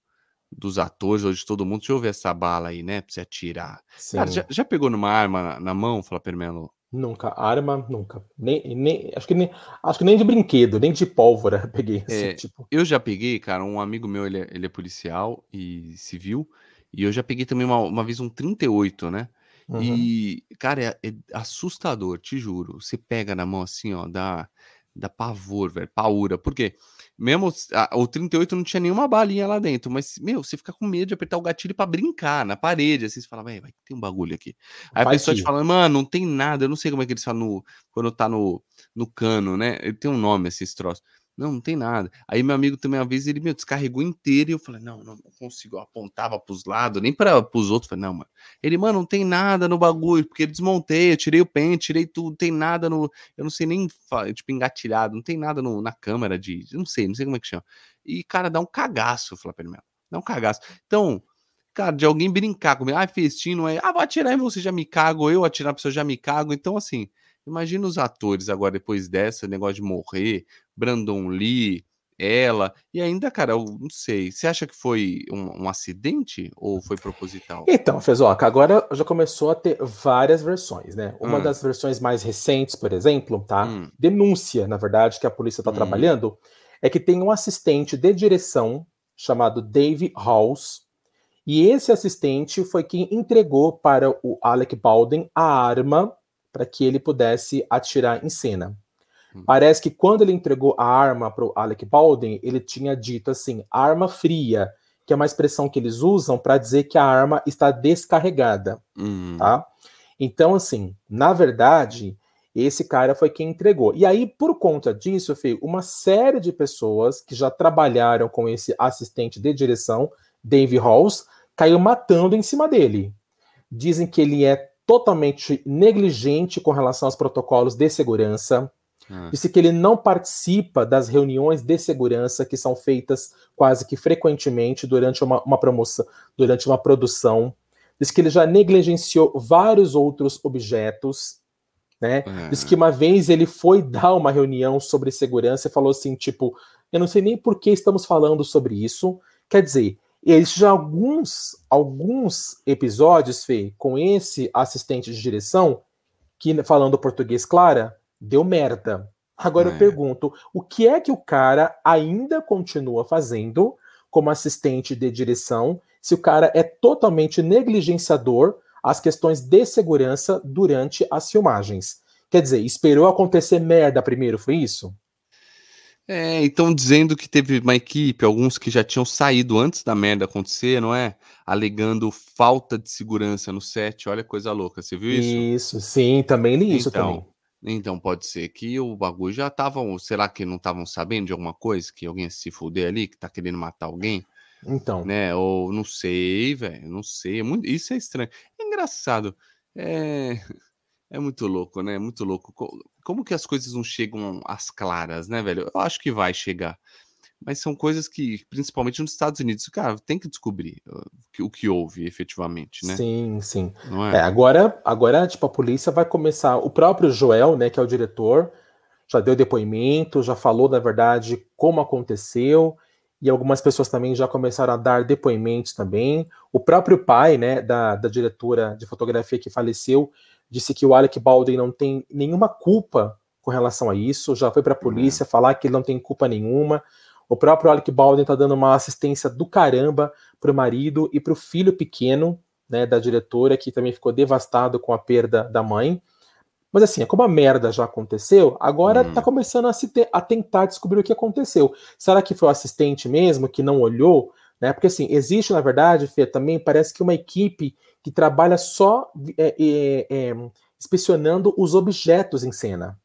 Speaker 1: dos atores ou de todo mundo, deixa eu ver essa bala aí, né? Pra você atirar. Sim. Cara, já, já, pegou numa arma na, na mão, Fala Permelo?
Speaker 2: Nunca, arma, nunca. Nem, nem, acho, que nem, acho que nem de brinquedo, nem de pólvora peguei.
Speaker 1: Assim, é, tipo. Eu já peguei, cara, um amigo meu, ele é, ele é policial e civil, e eu já peguei também uma, uma vez um 38, né? Uhum. E, cara, é, é, assustador, te juro. Você pega na mão assim, ó, dá, dá pavor, velho, paura. Por quê? Mesmo a, o 38 não tinha nenhuma balinha lá dentro, mas, meu, você fica com medo de apertar o gatilho para brincar na parede, assim, você fala, vai, vai, tem um bagulho aqui. Aí vai a pessoa te fala, mano, não tem nada, eu não sei como é que eles falam no, quando tá no, no cano, né? Ele tem um nome, esses troços. Não, não tem nada. Aí meu amigo também, uma vez, ele me descarregou inteiro e eu falei, não, não, consigo. Eu apontava pros lados, nem para os outros. Falei, não, mano. Ele, mano, não tem nada no bagulho, porque eu desmontei, eu tirei o pente, tirei tudo, tem nada no. Eu não sei nem, tipo, engatilhado, não tem nada no, na câmera de. Não sei, não sei como é que chama. E, cara, dá um cagaço, falei pra ele mesmo. Dá um cagaço. Então, cara, de alguém brincar comigo, ah, festim, não é. Ah, vou atirar em você, já me cago, eu atirar pra você, já me cago. Então, assim. Imagina os atores agora, depois dessa, negócio de morrer, Brandon Lee, ela, e ainda, cara, eu não sei, você acha que foi um, um acidente ou foi proposital?
Speaker 2: Então, Fezoca, agora já começou a ter várias versões, né? Uma hum. das versões mais recentes, por exemplo, tá? Hum. Denúncia, na verdade, que a polícia está hum. trabalhando, é que tem um assistente de direção chamado Dave Halls, e esse assistente foi quem entregou para o Alec Baldwin a arma para que ele pudesse atirar em cena. Hum. Parece que quando ele entregou a arma para o Alec Baldwin, ele tinha dito assim, arma fria, que é uma expressão que eles usam para dizer que a arma está descarregada, hum. tá? Então, assim, na verdade, esse cara foi quem entregou. E aí, por conta disso, Fê, uma série de pessoas que já trabalharam com esse assistente de direção, Dave Halls, caiu matando em cima dele. Dizem que ele é totalmente negligente com relação aos protocolos de segurança, ah. Disse que ele não participa das reuniões de segurança que são feitas quase que frequentemente durante uma, uma promoção, durante uma produção. Diz que ele já negligenciou vários outros objetos. Né? É. Diz que uma vez ele foi dar uma reunião sobre segurança e falou assim: tipo, eu não sei nem por que estamos falando sobre isso. Quer dizer, existem já alguns, alguns episódios, Fê, com esse assistente de direção, que falando português clara, deu merda. Agora é. eu pergunto, o que é que o cara ainda continua fazendo como assistente de direção se o cara é totalmente negligenciador às questões de segurança durante as filmagens? Quer dizer, esperou acontecer merda primeiro, foi isso?
Speaker 1: É, então dizendo que teve uma equipe, alguns que já tinham saído antes da merda acontecer, não é? Alegando falta de segurança no set, olha coisa louca, você viu isso?
Speaker 2: Isso, sim, também li isso então, também.
Speaker 1: Então pode ser que o bagulho já estavam. Será que não estavam sabendo de alguma coisa? Que alguém se fuder ali, que tá querendo matar alguém?
Speaker 2: Então.
Speaker 1: Né? Ou não sei, velho. Não sei. É muito, isso é estranho. É engraçado. É, é muito louco, né? É muito louco. Como que as coisas não chegam às claras, né, velho? Eu acho que vai chegar mas são coisas que, principalmente nos Estados Unidos, cara, tem que descobrir o que houve efetivamente, né?
Speaker 2: Sim, sim. É? é? agora, agora, tipo, a polícia vai começar. O próprio Joel, né, que é o diretor, já deu depoimento, já falou, na verdade, como aconteceu, e algumas pessoas também já começaram a dar depoimentos também. O próprio pai, né, da, da diretora de fotografia que faleceu, disse que o Alec Baldwin não tem nenhuma culpa com relação a isso, já foi para a uhum. polícia falar que ele não tem culpa nenhuma. O próprio Alec Baldwin tá dando uma assistência do caramba pro marido e pro filho pequeno, né, da diretora, que também ficou devastado com a perda da mãe. Mas assim, como a merda já aconteceu, agora hum. tá começando a, se te, a tentar descobrir o que aconteceu. Será que foi o assistente mesmo que não olhou? Né? Porque assim, existe, na verdade, Fê, também parece que uma equipe que trabalha só é, é, é, inspecionando os objetos em cena,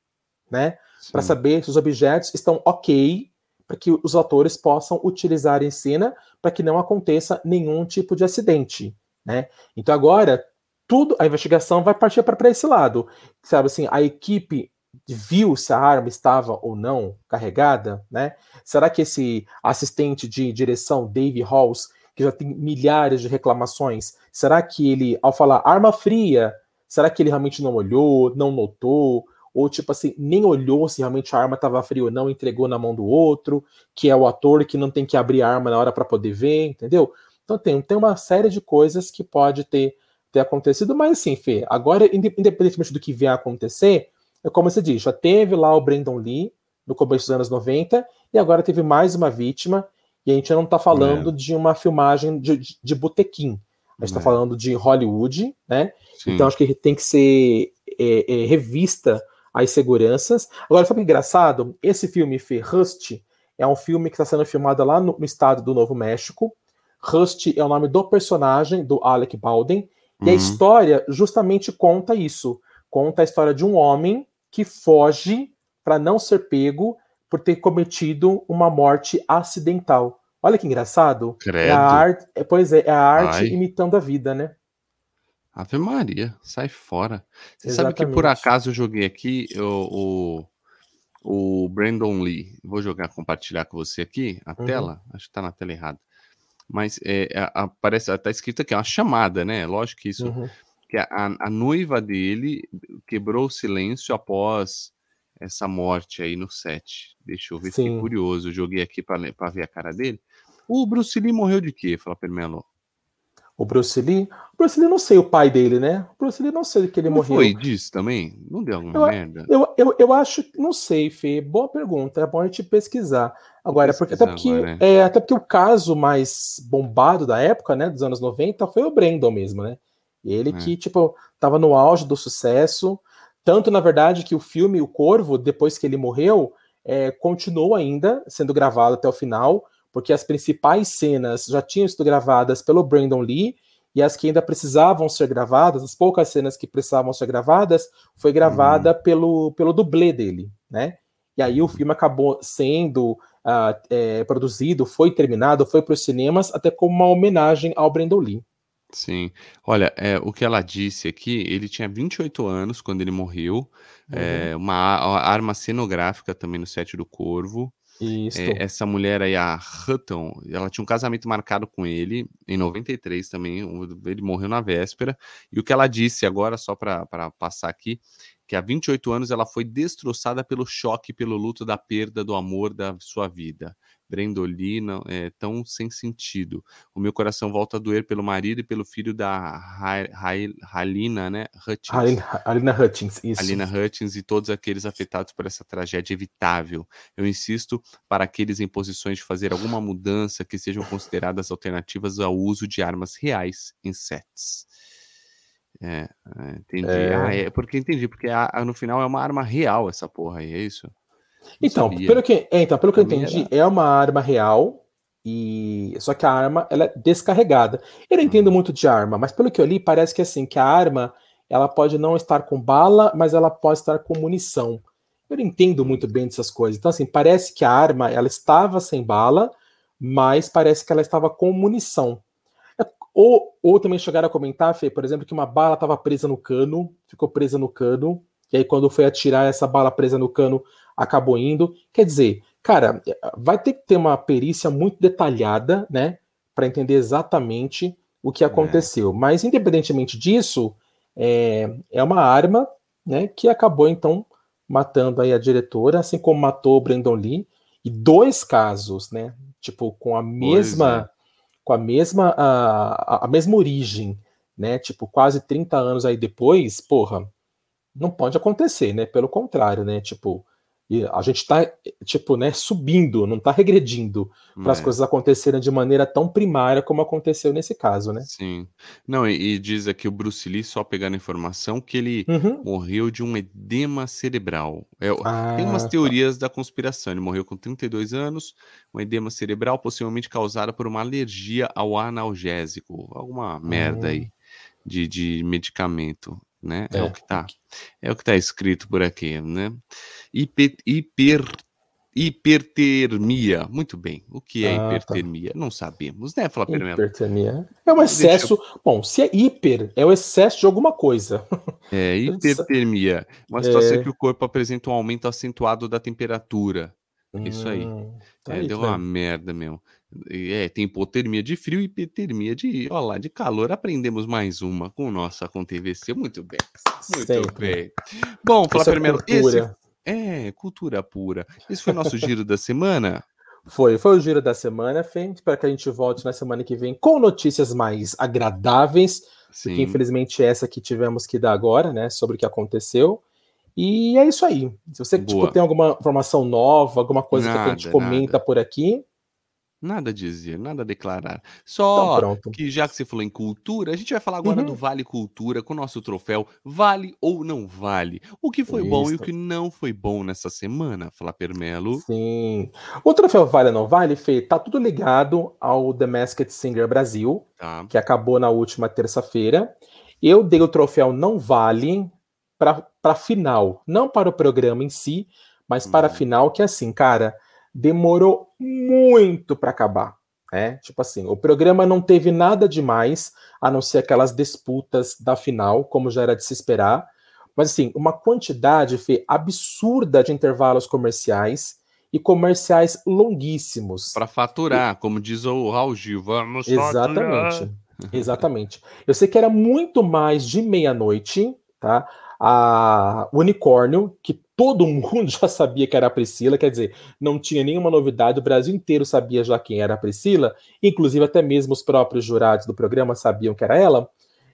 Speaker 2: né? Para saber se os objetos estão ok para que os atores possam utilizar em cena para que não aconteça nenhum tipo de acidente, né? Então agora tudo a investigação vai partir para esse lado, sabe assim, a equipe viu se a arma estava ou não carregada, né? Será que esse assistente de direção Dave Halls, que já tem milhares de reclamações, será que ele ao falar arma fria, será que ele realmente não olhou, não notou? ou tipo assim, nem olhou se realmente a arma estava fria ou não, entregou na mão do outro, que é o ator que não tem que abrir a arma na hora para poder ver, entendeu? Então tem, tem uma série de coisas que pode ter, ter acontecido, mas assim, Fê, agora, independentemente do que vier a acontecer, é como você diz, já teve lá o Brandon Lee no começo dos anos 90, e agora teve mais uma vítima, e a gente não está falando é. de uma filmagem de, de, de botequim. A gente está é. falando de Hollywood, né? Sim. Então acho que tem que ser é, é, revista as seguranças. Agora, sabe que engraçado? Esse filme, Fê, Rust, é um filme que está sendo filmado lá no, no, estado do Novo México. Rust é o nome do personagem, do Alec Baldwin. E a uhum. história justamente conta isso. Conta a história de um homem que foge para não ser pego por ter cometido uma morte acidental. Olha que engraçado.
Speaker 1: Credo.
Speaker 2: É a arte, é, pois é, é a arte Ai. imitando a vida, né?
Speaker 1: Ave Maria, sai fora. Você Exatamente. sabe que por acaso eu joguei aqui o, o, o, Brandon Lee. Vou jogar, compartilhar com você aqui a uhum. tela. Acho que tá na tela errada. Mas é, é, aparece, tá escrito aqui, é uma chamada, né? Lógico que isso. Uhum. Que a, a noiva dele quebrou o silêncio após essa morte aí no set. Deixa eu ver, Sim. fiquei curioso. joguei aqui para ver a cara dele. O Bruce Lee morreu de quê? Fala Permelo.
Speaker 2: O Bruce Lee? O Bruce Lee não sei o pai dele, né? O Bruce Lee não sei que ele não morreu.
Speaker 1: foi disso também? Não deu alguma
Speaker 2: eu,
Speaker 1: merda?
Speaker 2: Eu, eu, eu acho, não sei, Fê. Boa pergunta. É bom a gente pesquisar. Agora, porque, até, porque, agora, é. é, até porque o caso mais bombado da época, né, dos anos 90, foi o Brandon mesmo, né? Ele é. que, tipo, tava no auge do sucesso. Tanto, na verdade, que o filme O Corvo, depois que ele morreu, é, continuou ainda sendo gravado até o final, porque as principais cenas já tinham sido gravadas pelo Brandon Lee, e as que ainda precisavam ser gravadas, as poucas cenas que precisavam ser gravadas, foi gravada uhum. pelo, pelo dublê dele, né? E aí o filme acabou sendo uh, é, produzido, foi terminado, foi para os cinemas, até como uma homenagem ao Brandon Lee.
Speaker 1: Sim. Olha, é, o que ela disse aqui, ele tinha 28 anos quando ele morreu, é, uhum. uma arma cenográfica também no set do Corvo. É, essa mulher aí, a Hutton, ela tinha um casamento marcado com ele em 93 também. Ele morreu na véspera. E o que ela disse agora, só para passar aqui, que há 28 anos ela foi destroçada pelo choque, pelo luto da perda do amor da sua vida. Brendolina é tão sem sentido. O meu coração volta a doer pelo marido e pelo filho da Halina, né?
Speaker 2: Hutchins. Halina Hutchins, isso.
Speaker 1: Halina Hutchins e todos aqueles afetados por essa tragédia evitável. Eu insisto para aqueles em posições de fazer alguma mudança que sejam consideradas alternativas ao uso de armas reais em sets. É, é, entendi. É... Ah, é porque entendi, porque a, a, no final é uma arma real essa porra aí, é isso?
Speaker 2: Então, pelo que, é, então, pelo que eu entendi, era... é uma arma real, e só que a arma ela é descarregada. Eu não entendo uhum. muito de arma, mas pelo que eu li, parece que assim, que a arma ela pode não estar com bala, mas ela pode estar com munição. Eu não entendo muito bem dessas coisas. Então, assim, parece que a arma ela estava sem bala, mas parece que ela estava com munição. Ou, ou também chegaram a comentar, Fê, por exemplo, que uma bala estava presa no cano, ficou presa no cano, e aí quando foi atirar essa bala presa no cano, acabou indo. Quer dizer, cara, vai ter que ter uma perícia muito detalhada, né, para entender exatamente o que aconteceu. É. Mas independentemente disso, é, é uma arma, né, que acabou então matando aí a diretora, assim como matou o Brandon Lee, e dois casos, né, tipo com a mesma é com a mesma, a, a mesma origem, né? Tipo, quase 30 anos aí depois, porra, não pode acontecer, né? Pelo contrário, né? Tipo, a gente está tipo, né, subindo, não está regredindo para as é. coisas acontecerem de maneira tão primária como aconteceu nesse caso, né?
Speaker 1: Sim. Não, e, e diz aqui o Bruce Lee, só pegando informação, que ele uhum. morreu de um edema cerebral. É, ah, tem umas tá. teorias da conspiração. Ele morreu com 32 anos, um edema cerebral possivelmente causado por uma alergia ao analgésico. Alguma merda aí hum. de, de medicamento né? É, é o que está é o que tá escrito por aqui, né? Hiper, hiper, hipertermia. Muito bem. O que é ah, tá. hipertermia? Tá. Não sabemos, né, Flávio
Speaker 2: Hipertermia. É um excesso. Eu... Bom, se é hiper, é o excesso de alguma coisa.
Speaker 1: É, hipertermia. Uma situação é... que o corpo apresenta um aumento acentuado da temperatura. Isso aí. Hum, tá é, aí deu tá uma merda mesmo. É, tem hipotermia de frio e hipertermia de, ó lá, de calor. Aprendemos mais uma com o nosso com TVC. Muito bem. Muito Sempre. bem. Bom, Flávio primeiro, é esse é cultura pura. Esse foi o nosso giro da semana.
Speaker 2: Foi, foi o giro da semana, Fê. Espero que a gente volte na semana que vem com notícias mais agradáveis. Sim. Porque, infelizmente, essa que tivemos que dar agora, né? Sobre o que aconteceu. E é isso aí. Se você tipo, tem alguma informação nova, alguma coisa nada, que a gente comenta nada. por aqui,
Speaker 1: Nada a dizer, nada a declarar. Só então, que já que você falou em cultura, a gente vai falar agora uhum. do Vale Cultura com o nosso troféu Vale ou Não Vale. O que foi Isso. bom e o que não foi bom nessa semana, Flapper Melo?
Speaker 2: Sim. O troféu Vale ou Não Vale, Fê, tá tudo ligado ao The Masked Singer Brasil, tá. que acabou na última terça-feira. Eu dei o troféu Não Vale para a final, não para o programa em si, mas para a uhum. final, que é assim, cara demorou muito para acabar. Né? Tipo assim, o programa não teve nada demais, a não ser aquelas disputas da final, como já era de se esperar. Mas assim, uma quantidade Fê, absurda de intervalos comerciais e comerciais longuíssimos.
Speaker 1: Para faturar, e... como diz o Raul Gil, vamos
Speaker 2: Exatamente.
Speaker 1: Faturar.
Speaker 2: Exatamente. Eu sei que era muito mais de meia-noite, tá? A Unicórnio, que todo mundo já sabia que era a Priscila, quer dizer, não tinha nenhuma novidade, o Brasil inteiro sabia já quem era a Priscila, inclusive até mesmo os próprios jurados do programa sabiam que era ela.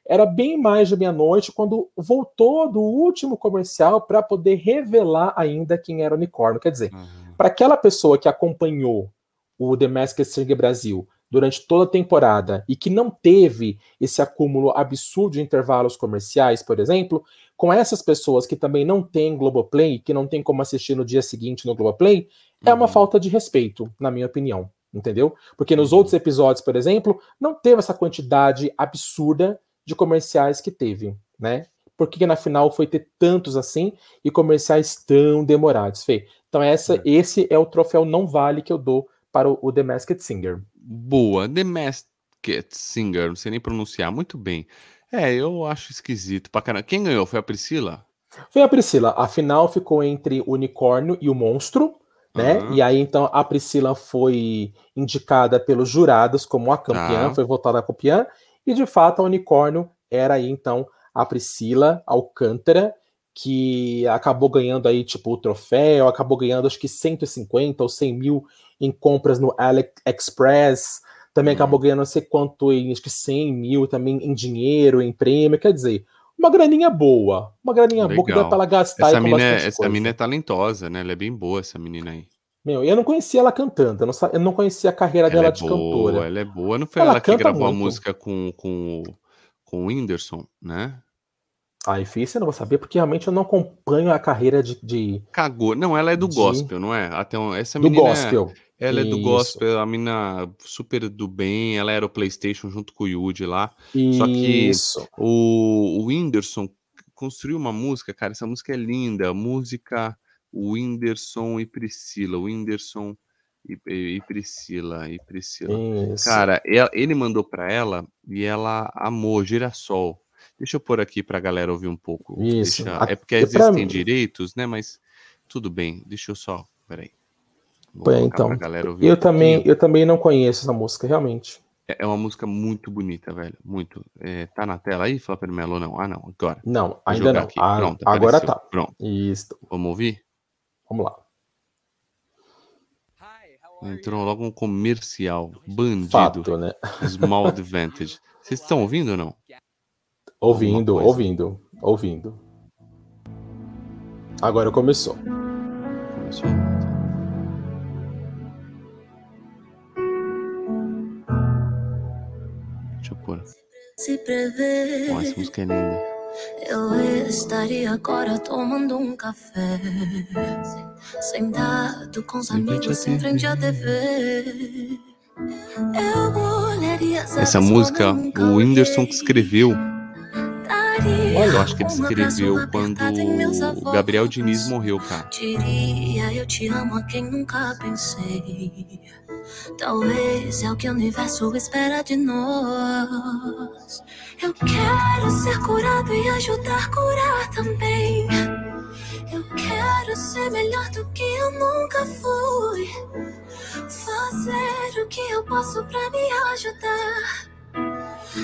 Speaker 2: Era bem mais de meia-noite quando voltou do último comercial para poder revelar ainda quem era o unicórnio. Quer dizer, uhum. para aquela pessoa que acompanhou o The Masked Singer Brasil durante toda a temporada e que não teve esse acúmulo absurdo de intervalos comerciais, por exemplo, com essas pessoas que também não têm Globoplay, que não tem como assistir no dia seguinte no Globoplay, é uma uhum. falta de respeito, na minha opinião. Entendeu? Porque nos uhum. outros episódios, por exemplo, não teve essa quantidade absurda de comerciais que teve, né? Por que na final foi ter tantos assim e comerciais tão demorados, Fê? Então essa, é. esse é o troféu não vale que eu dou para o, o The Masked Singer.
Speaker 1: Boa, The Masked Singer, não sei nem pronunciar, muito bem. É, eu acho esquisito pra caramba. Quem ganhou? Foi a Priscila?
Speaker 2: Foi a Priscila. A final ficou entre o unicórnio e o monstro, né? Uhum. E aí, então, a Priscila foi indicada pelos jurados como a campeã, ah. foi votada a campeã, e de fato a unicórnio era aí, então, a Priscila Alcântara, que acabou ganhando aí, tipo, o troféu, acabou ganhando acho que 150 ou 100 mil em compras no AliExpress, também hum. acabou ganhando não sei quanto, em, acho que 100 mil também em dinheiro, em prêmio, quer dizer, uma graninha boa, uma graninha Legal. boa que dá pra ela gastar
Speaker 1: essa mina, é, Essa mina é talentosa, né? Ela é bem boa, essa menina aí.
Speaker 2: Meu, eu não conhecia ela cantando, eu não, eu não conhecia a carreira ela dela é de
Speaker 1: boa,
Speaker 2: cantora.
Speaker 1: Ela é boa, não foi ela, ela que gravou muito. a música com, com, com o Whindersson, né?
Speaker 2: Ah, difícil, eu não vou saber, porque realmente eu não acompanho a carreira de. de
Speaker 1: Cagou. Não, ela é do de... gospel, não é? Até essa
Speaker 2: do menina. Do gospel.
Speaker 1: É, ela é do gospel, a mina super do bem, ela era o PlayStation junto com o Yuji lá. Isso. Só que o, o Whindersson construiu uma música, cara, essa música é linda. Música Whindersson e Priscila. Whindersson e, e Priscila. E Priscila. Isso. Cara, ele mandou pra ela e ela amou Girassol. Deixa eu pôr aqui para a galera ouvir um pouco. Isso. Deixa... É porque existem direitos, né? Mas tudo bem. Deixa eu só. Peraí.
Speaker 2: Vou então. eu um também, eu também não conheço essa música, realmente.
Speaker 1: É, é uma música muito bonita, velho. Muito. É, tá na tela aí, Flapper Melo? Não. Ah, não. Agora.
Speaker 2: Não, ainda não. Ah, Pronto, agora tá.
Speaker 1: Pronto.
Speaker 2: Isso.
Speaker 1: Vamos ouvir?
Speaker 2: Vamos lá.
Speaker 1: Entrou logo um comercial. Bandido.
Speaker 2: Fato, né?
Speaker 1: Small Advantage. Vocês estão ouvindo ou não?
Speaker 2: Ouvindo, ouvindo, ouvindo. Agora começou. Começou.
Speaker 1: Eu pôr. Nossa, essa música é linda.
Speaker 3: Eu estaria agora tomando um café, sentado com os amigos em frente à TV.
Speaker 1: Essa música, o Whindersson que escreveu eu acho que ele escreveu quando o Gabriel Diniz morreu, cara.
Speaker 3: Diria eu te amo a quem nunca pensei. Talvez é o que o universo espera de nós. Eu quero ser curado e ajudar a curar também. Eu quero ser melhor do que eu nunca fui. Fazer o que eu posso pra me ajudar.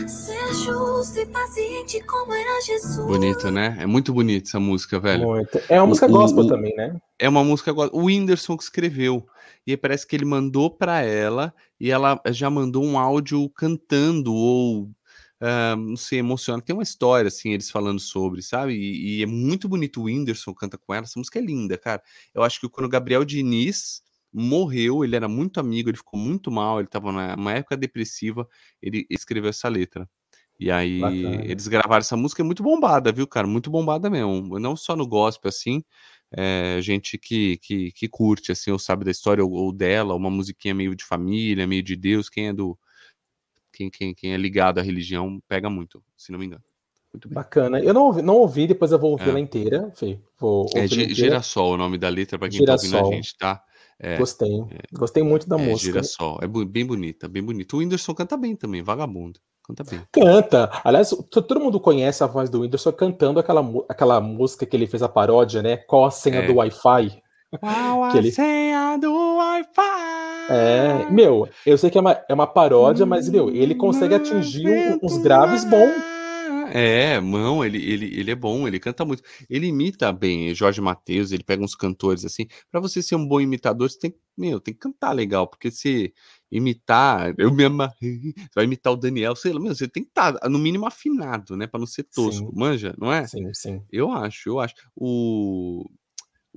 Speaker 3: Ser justo e paciente como era Jesus.
Speaker 1: Bonito, né? É muito bonito essa música, velho.
Speaker 2: Muito. É uma música o, gospel o, também, né?
Speaker 1: É uma música gospel. O Whindersson que escreveu. E parece que ele mandou para ela e ela já mandou um áudio cantando ou uh, não sei, emociona. Tem uma história assim, eles falando sobre, sabe? E, e, é muito bonito o Whindersson canta com ela. Essa música é linda, cara. Eu acho que quando o Gabriel Diniz morreu, ele era muito amigo, ele ficou muito mal, ele estava numa época depressiva, ele escreveu essa letra. E aí Bacana. eles gravaram essa música, é muito bombada, viu, cara? Muito bombada mesmo. Não só no gospel, assim, é, gente que, que, que curte, assim, ou sabe da história ou, ou, dela, uma musiquinha meio de família, meio de Deus, quem é do. Quem, quem, quem é ligado à religião pega muito, se não me engano.
Speaker 2: Muito Bacana. Eu não ouvi, não ouvi, depois eu vou ouvir é. ela inteira. Fê.
Speaker 1: Vou é Girassol o nome da letra, para quem Girassol. tá ouvindo a gente, tá?
Speaker 2: É, Gostei. É, Gostei muito da
Speaker 1: é,
Speaker 2: música.
Speaker 1: Girassol. É bem bonita, bem bonita. O Whindersson canta bem também, vagabundo. Canta bem.
Speaker 2: Canta. Aliás, todo mundo conhece a voz do Whindersson cantando aquela, aquela música que ele fez a paródia, né? Qual a senha é. do Wi-Fi?
Speaker 1: Qual a ele... senha do Wi-Fi?
Speaker 2: É, meu, eu sei que é uma, é uma paródia, mas, meu, ele consegue atingir uns graves bons.
Speaker 1: É, mão, ele, ele, ele é bom, ele canta muito. Ele imita bem Jorge Matheus, ele pega uns cantores assim. Para você ser um bom imitador, você tem, meu, tem que cantar legal, porque se imitar, eu me amarrei, você vai imitar o Daniel, sei lá, você tem que estar tá, no mínimo afinado, né, para não ser tosco, sim. manja, não é?
Speaker 2: Sim, sim.
Speaker 1: Eu acho, eu acho. O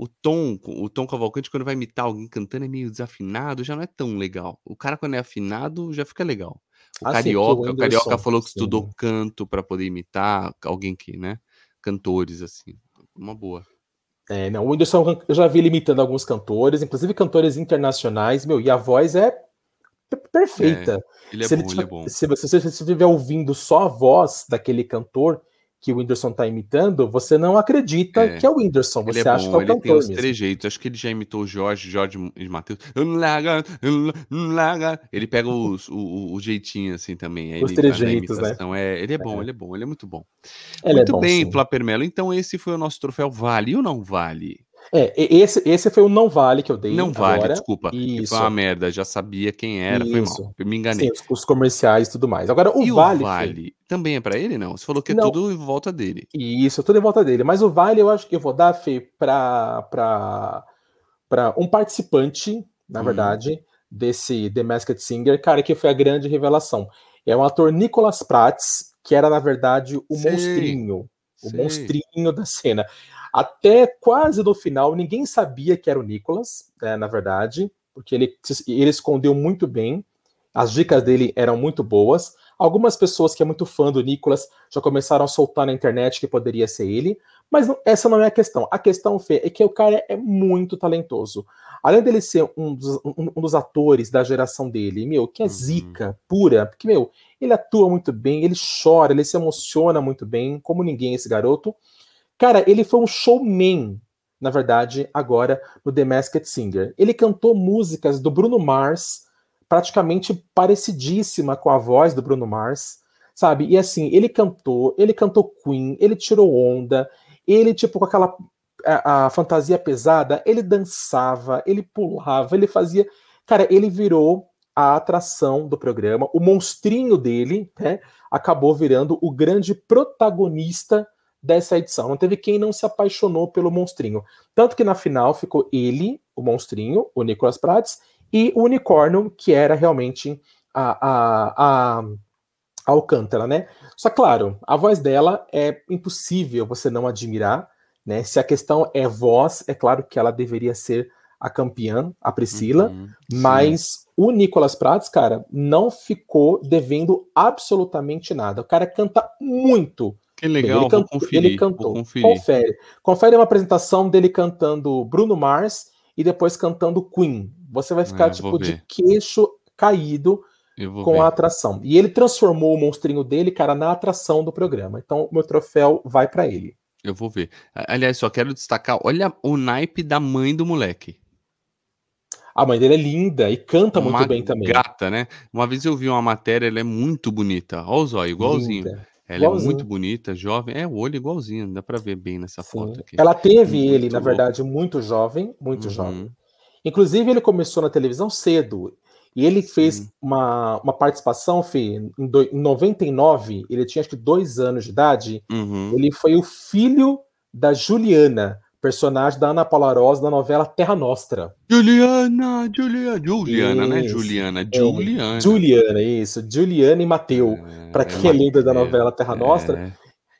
Speaker 1: o tom, o tom Cavalcante, quando vai imitar alguém cantando, é meio desafinado, já não é tão legal. O cara, quando é afinado, já fica legal. O ah, Carioca, sim, o, o Carioca falou que sim. estudou canto para poder imitar alguém que, né? Cantores, assim. Uma boa.
Speaker 2: É, não, o Whindersson, eu já vi ele imitando alguns cantores, inclusive cantores internacionais, meu, e a voz é perfeita.
Speaker 1: É, ele é se bom, é bom.
Speaker 2: Se você estiver ouvindo só a voz daquele cantor, que o Whindersson tá imitando, você não acredita é. que é o Whindersson, você é acha bom, que é o
Speaker 1: ele
Speaker 2: cantor tem os
Speaker 1: mesmo. trejeitos, acho que ele já imitou o Jorge, Jorge e Matheus. Ele pega os, o, o jeitinho assim também.
Speaker 2: Os trejeitos, né?
Speaker 1: É, ele é bom, é. ele é bom, ele é muito bom. Ele muito bom, bem, Flapermelo. Então esse foi o nosso troféu Vale ou não vale?
Speaker 2: É, esse, esse foi o não vale que eu dei.
Speaker 1: Não vale, agora. desculpa. Isso. Foi uma merda, já sabia quem era, Isso. foi mal. Eu me enganei. Sim,
Speaker 2: os, comerciais e tudo mais. Agora, o
Speaker 1: e
Speaker 2: vale.
Speaker 1: O vale também é para ele, não? Você falou que é não. tudo em volta dele.
Speaker 2: Isso, tudo em volta dele. Mas o vale eu acho que eu vou dar, Fê, para um participante, na hum. verdade, desse The Masked Singer, cara, que foi a grande revelação. É um ator Nicolas Prats, que era, na verdade, o monstrinho. O monstrinho da cena. Até quase no final, ninguém sabia que era o Nicolas, né, na verdade, porque ele, ele escondeu muito bem. As dicas dele eram muito boas. Algumas pessoas que é muito fã do Nicolas já começaram a soltar na internet que poderia ser ele, mas não, essa não é a questão. A questão, Fê, é que o cara é muito talentoso. Além dele ser um dos, um, um dos atores da geração dele, meu, que é uhum. zica pura, porque, meu, ele atua muito bem, ele chora, ele se emociona muito bem, como ninguém esse garoto. Cara, ele foi um showman, na verdade, agora no The Masked Singer. Ele cantou músicas do Bruno Mars, praticamente parecidíssima com a voz do Bruno Mars, sabe? E assim, ele cantou, ele cantou Queen, ele tirou onda, ele, tipo, com aquela a, a fantasia pesada, ele dançava, ele pulava, ele fazia. Cara, ele virou a atração do programa, o monstrinho dele, né? Acabou virando o grande protagonista dessa edição. Não teve quem não se apaixonou pelo monstrinho. Tanto que na final ficou ele, o monstrinho, o Nicolas Prates, e o unicórnio, que era realmente a, a, a, a Alcântara, né? Só claro, a voz dela é impossível você não admirar, né? Se a questão é voz, é claro que ela deveria ser a campeã, a Priscila, uhum, mas o Nicolas Prates, cara, não ficou devendo absolutamente nada. O cara canta muito,
Speaker 1: que legal, ele cantou, conferir,
Speaker 2: ele cantou. Confere. Confere uma apresentação dele cantando Bruno Mars e depois cantando Queen. Você vai ficar, é, tipo, de queixo caído com ver. a atração. E ele transformou o monstrinho dele, cara, na atração do programa. Então, o meu troféu vai para ele.
Speaker 1: Eu vou ver. Aliás, só quero destacar, olha o naipe da mãe do moleque.
Speaker 2: A mãe dele é linda e canta uma muito bem também.
Speaker 1: Gata, né? Uma vez eu vi uma matéria, ela é muito bonita. Olha o zóio, igualzinho. Linda. Ela igualzinho. é muito bonita, jovem. É, o olho igualzinho, dá para ver bem nessa Sim. foto aqui.
Speaker 2: Ela teve muito ele, na verdade, muito jovem, muito uhum. jovem. Inclusive, ele começou na televisão cedo. E ele fez uma, uma participação, Fê, em, do, em 99, ele tinha acho que dois anos de idade.
Speaker 1: Uhum.
Speaker 2: Ele foi o filho da Juliana, personagem da Ana Paula Rosa da novela Terra Nostra.
Speaker 1: Juliana, Juliana, Juliana, né? Juliana, Juliana.
Speaker 2: É, Juliana, isso. Juliana e Mateu, é, para quem é, é lembra da novela Terra Nostra. É.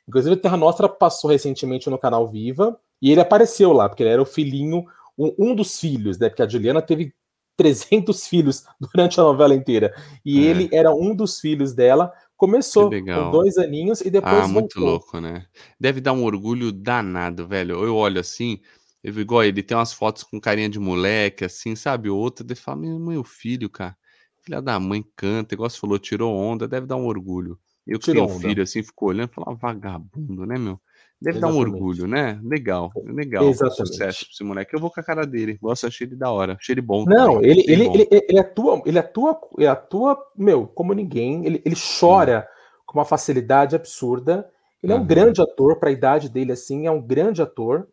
Speaker 2: Inclusive, Terra Nostra passou recentemente no canal Viva e ele apareceu lá, porque ele era o filhinho, um, um dos filhos, né? Porque a Juliana teve 300 filhos durante a novela inteira. E é. ele era um dos filhos dela. Começou com dois aninhos e depois ah,
Speaker 1: voltou. muito louco, né? Deve dar um orgulho danado, velho. Eu olho assim, eu igual ele tem umas fotos com carinha de moleque, assim, sabe? Outra, deve falar, meu, meu filho, cara. Filha da mãe canta, igual você falou, tirou onda, deve dar um orgulho. Eu que tenho um filho assim, ficou olhando e falava, vagabundo, né, meu? Deve Exatamente. dar um orgulho, né? Legal, legal. Exatamente. Sucesso pra esse moleque. Eu vou com a cara dele. Gosto, achei ele da hora. Achei ele bom.
Speaker 2: Não, ele, ele, bom. ele, ele, atua, ele atua, ele atua, meu, como ninguém. Ele, ele chora hum. com uma facilidade absurda. Ele é um grande ator para a idade dele, assim, é um grande ator.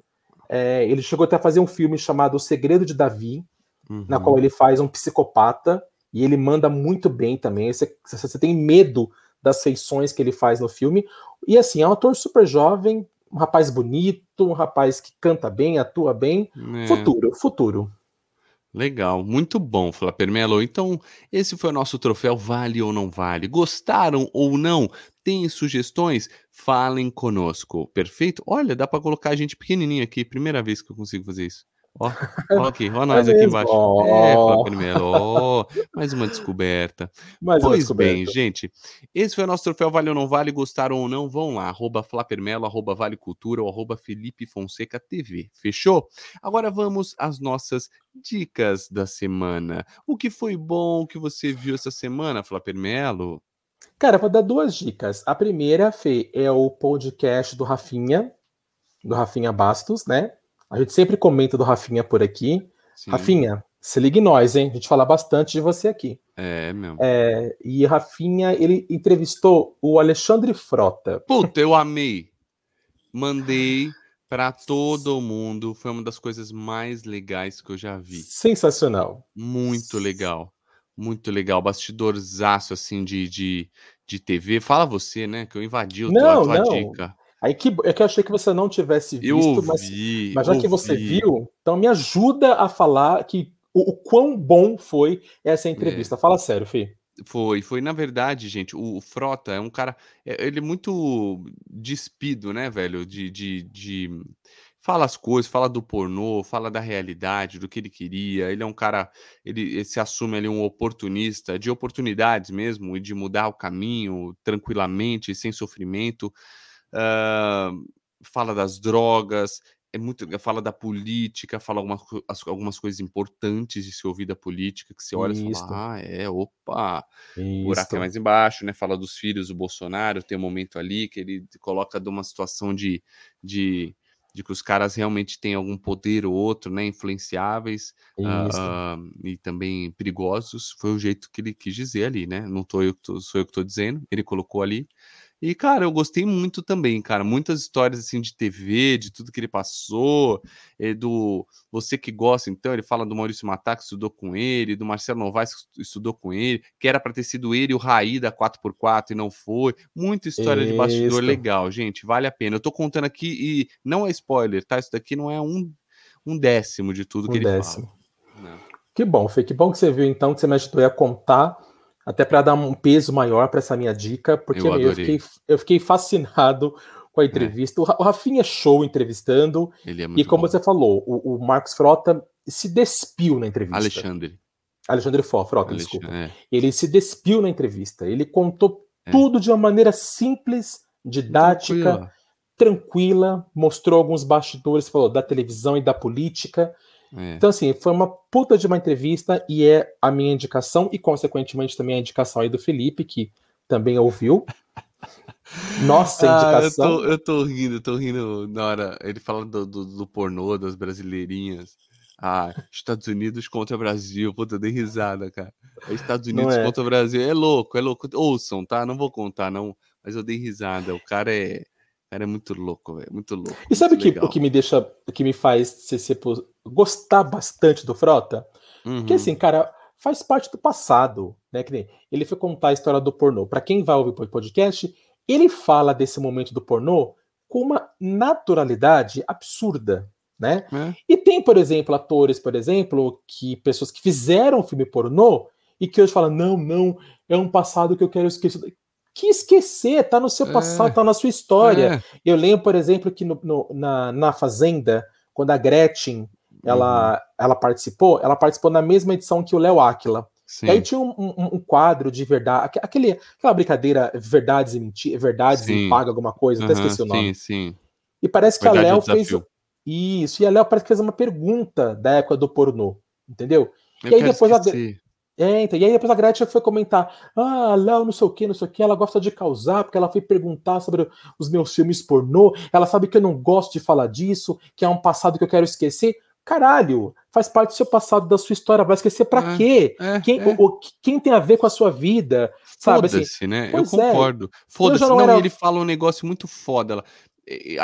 Speaker 2: É, ele chegou até a fazer um filme chamado O Segredo de Davi, uhum. na qual ele faz um psicopata e ele manda muito bem também. Você, você tem medo das feições que ele faz no filme. E assim, é um ator super jovem, um rapaz bonito, um rapaz que canta bem, atua bem. É. Futuro, futuro.
Speaker 1: Legal, muito bom, Flapper Melo. Então, esse foi o nosso troféu Vale ou Não Vale. Gostaram ou não? Tem sugestões? Falem conosco, perfeito? Olha, dá para colocar a gente pequenininho aqui, primeira vez que eu consigo fazer isso. Ó, ó aqui, ó nós é aqui embaixo. Oh. É, Melo, ó, mais uma descoberta. Mais pois uma descoberta. bem, gente, esse foi o nosso troféu Vale ou Não Vale, gostaram ou não, vão lá, arroba Flapermelo, arroba Vale Cultura ou arroba Felipe Fonseca TV, fechou? Agora vamos às nossas dicas da semana. O que foi bom que você viu essa semana, Flapermelo?
Speaker 2: Cara, vou dar duas dicas. A primeira, Fê, é o podcast do Rafinha, do Rafinha Bastos, né? A gente sempre comenta do Rafinha por aqui. Sim. Rafinha, se ligue nós, hein? A gente fala bastante de você aqui.
Speaker 1: É, meu.
Speaker 2: É, e Rafinha, ele entrevistou o Alexandre Frota.
Speaker 1: Puta, eu amei. Mandei para todo mundo. Foi uma das coisas mais legais que eu já vi.
Speaker 2: Sensacional.
Speaker 1: Muito legal. Muito legal. Bastidorzaço, assim, de, de, de TV. Fala você, né? Que eu invadi o
Speaker 2: não, tua, tua dica. Aí que, é que eu achei que você não tivesse visto, mas, mas já que você viu, então me ajuda a falar que o, o quão bom foi essa entrevista. É. Fala sério, Fih.
Speaker 1: Foi, foi na verdade, gente. O, o, Frota é um cara, é, ele é muito despido, né, velho? De, de, de fala as coisas, fala do pornô, fala da realidade, do que ele queria. Ele é um cara, ele, ele se assume ali um oportunista de oportunidades mesmo e de mudar o caminho tranquilamente, sem sofrimento uh, fala das drogas, é muito, fala da política, fala algumas, algumas coisas importantes de se ouvir da política, que você olha e fala, ah, é, opa, o buraco é mais embaixo, né? Fala dos filhos do Bolsonaro, tem um momento ali que ele coloca de uma situação de, de, de que os caras realmente têm algum poder ou outro, né? Influenciáveis uh, e também perigosos. Foi o jeito que ele quis dizer ali, né? Não tô eu, sou eu que estou dizendo, ele colocou ali. E, cara, eu gostei muito também, cara. Muitas histórias assim de TV, de tudo que ele passou, é, do você que gosta, então, ele fala do Maurício Matar, que estudou com ele, do Marcelo Novaes, que estudou com ele, que era para ter sido ele o Raí da 4x4 e não foi. Muita história Isso. de bastidor legal, gente. Vale a pena. Eu tô contando aqui e não é spoiler, tá? Isso daqui não é um, um décimo de tudo um que ele décimo. fala.
Speaker 2: Não. Que bom, Fê. Que bom que você viu, então, que você me ajudou a contar até para dar um peso maior para essa minha dica, porque eu, eu, fiquei, eu, fiquei, fascinado com a é. entrevista. É. O Rafinha é show entrevistando.
Speaker 1: Ele é
Speaker 2: e como bom. você falou, o, o, Marcos Frota se despiu na entrevista.
Speaker 1: Alexandre.
Speaker 2: Alexandre Frota, Alexandre, desculpa. É. Ele se despiu na entrevista. Ele contou é. tudo de uma maneira simples, didática, tranquila. tranquila, mostrou alguns bastidores, falou da televisão e da política. É. Então, assim, foi uma puta de uma entrevista e é a minha indicação e, consequentemente, também a indicação aí do Felipe, que também ouviu. Nossa, indicação.
Speaker 1: Ah, eu, tô, eu tô rindo, eu tô rindo na hora. Ele fala do, do, do pornô, das brasileirinhas. Ah, Estados Unidos contra Brasil. Puta, eu dei risada, cara. É Estados Unidos é. contra o Brasil. É louco, é louco. Ouçam, tá? Não vou contar, não. Mas eu dei risada. O cara é. Cara, é muito louco, velho. Muito louco.
Speaker 2: E sabe o que, o que me deixa, o que me faz se, se, gostar bastante do Frota? Uhum. Porque assim, cara, faz parte do passado, né? Que ele foi contar a história do pornô. Para quem vai ouvir o podcast, ele fala desse momento do pornô com uma naturalidade absurda, né? É. E tem, por exemplo, atores, por exemplo, que pessoas que fizeram filme pornô e que hoje falam: não, não, é um passado que eu quero esquecer que esquecer, tá no seu passado, é, tá na sua história. É. Eu lembro, por exemplo, que no, no, na, na Fazenda, quando a Gretchen ela, uhum. ela participou, ela participou na mesma edição que o Léo Áquila. E aí tinha um, um, um, quadro de verdade, aquele, aquela brincadeira, verdades e mentiras, verdades sim. e paga alguma coisa, uhum, até esqueci o nome. Sim, sim. E parece que Verdade a Léo fez. Isso, e a Léo parece que fez uma pergunta da época do pornô, entendeu? Eu e aí depois esquecer. a. É, então, e aí depois a Gretchen foi comentar: ah, Léo, não sei o que, não sei o que, ela gosta de causar, porque ela foi perguntar sobre os meus filmes pornô, ela sabe que eu não gosto de falar disso, que é um passado que eu quero esquecer. Caralho, faz parte do seu passado, da sua história, vai esquecer pra é, quê? É, quem, é. O, quem tem a ver com a sua vida? Sabe assim?
Speaker 1: né? Eu é. concordo. Foda-se. Não, não era... ele fala um negócio muito foda. Ela,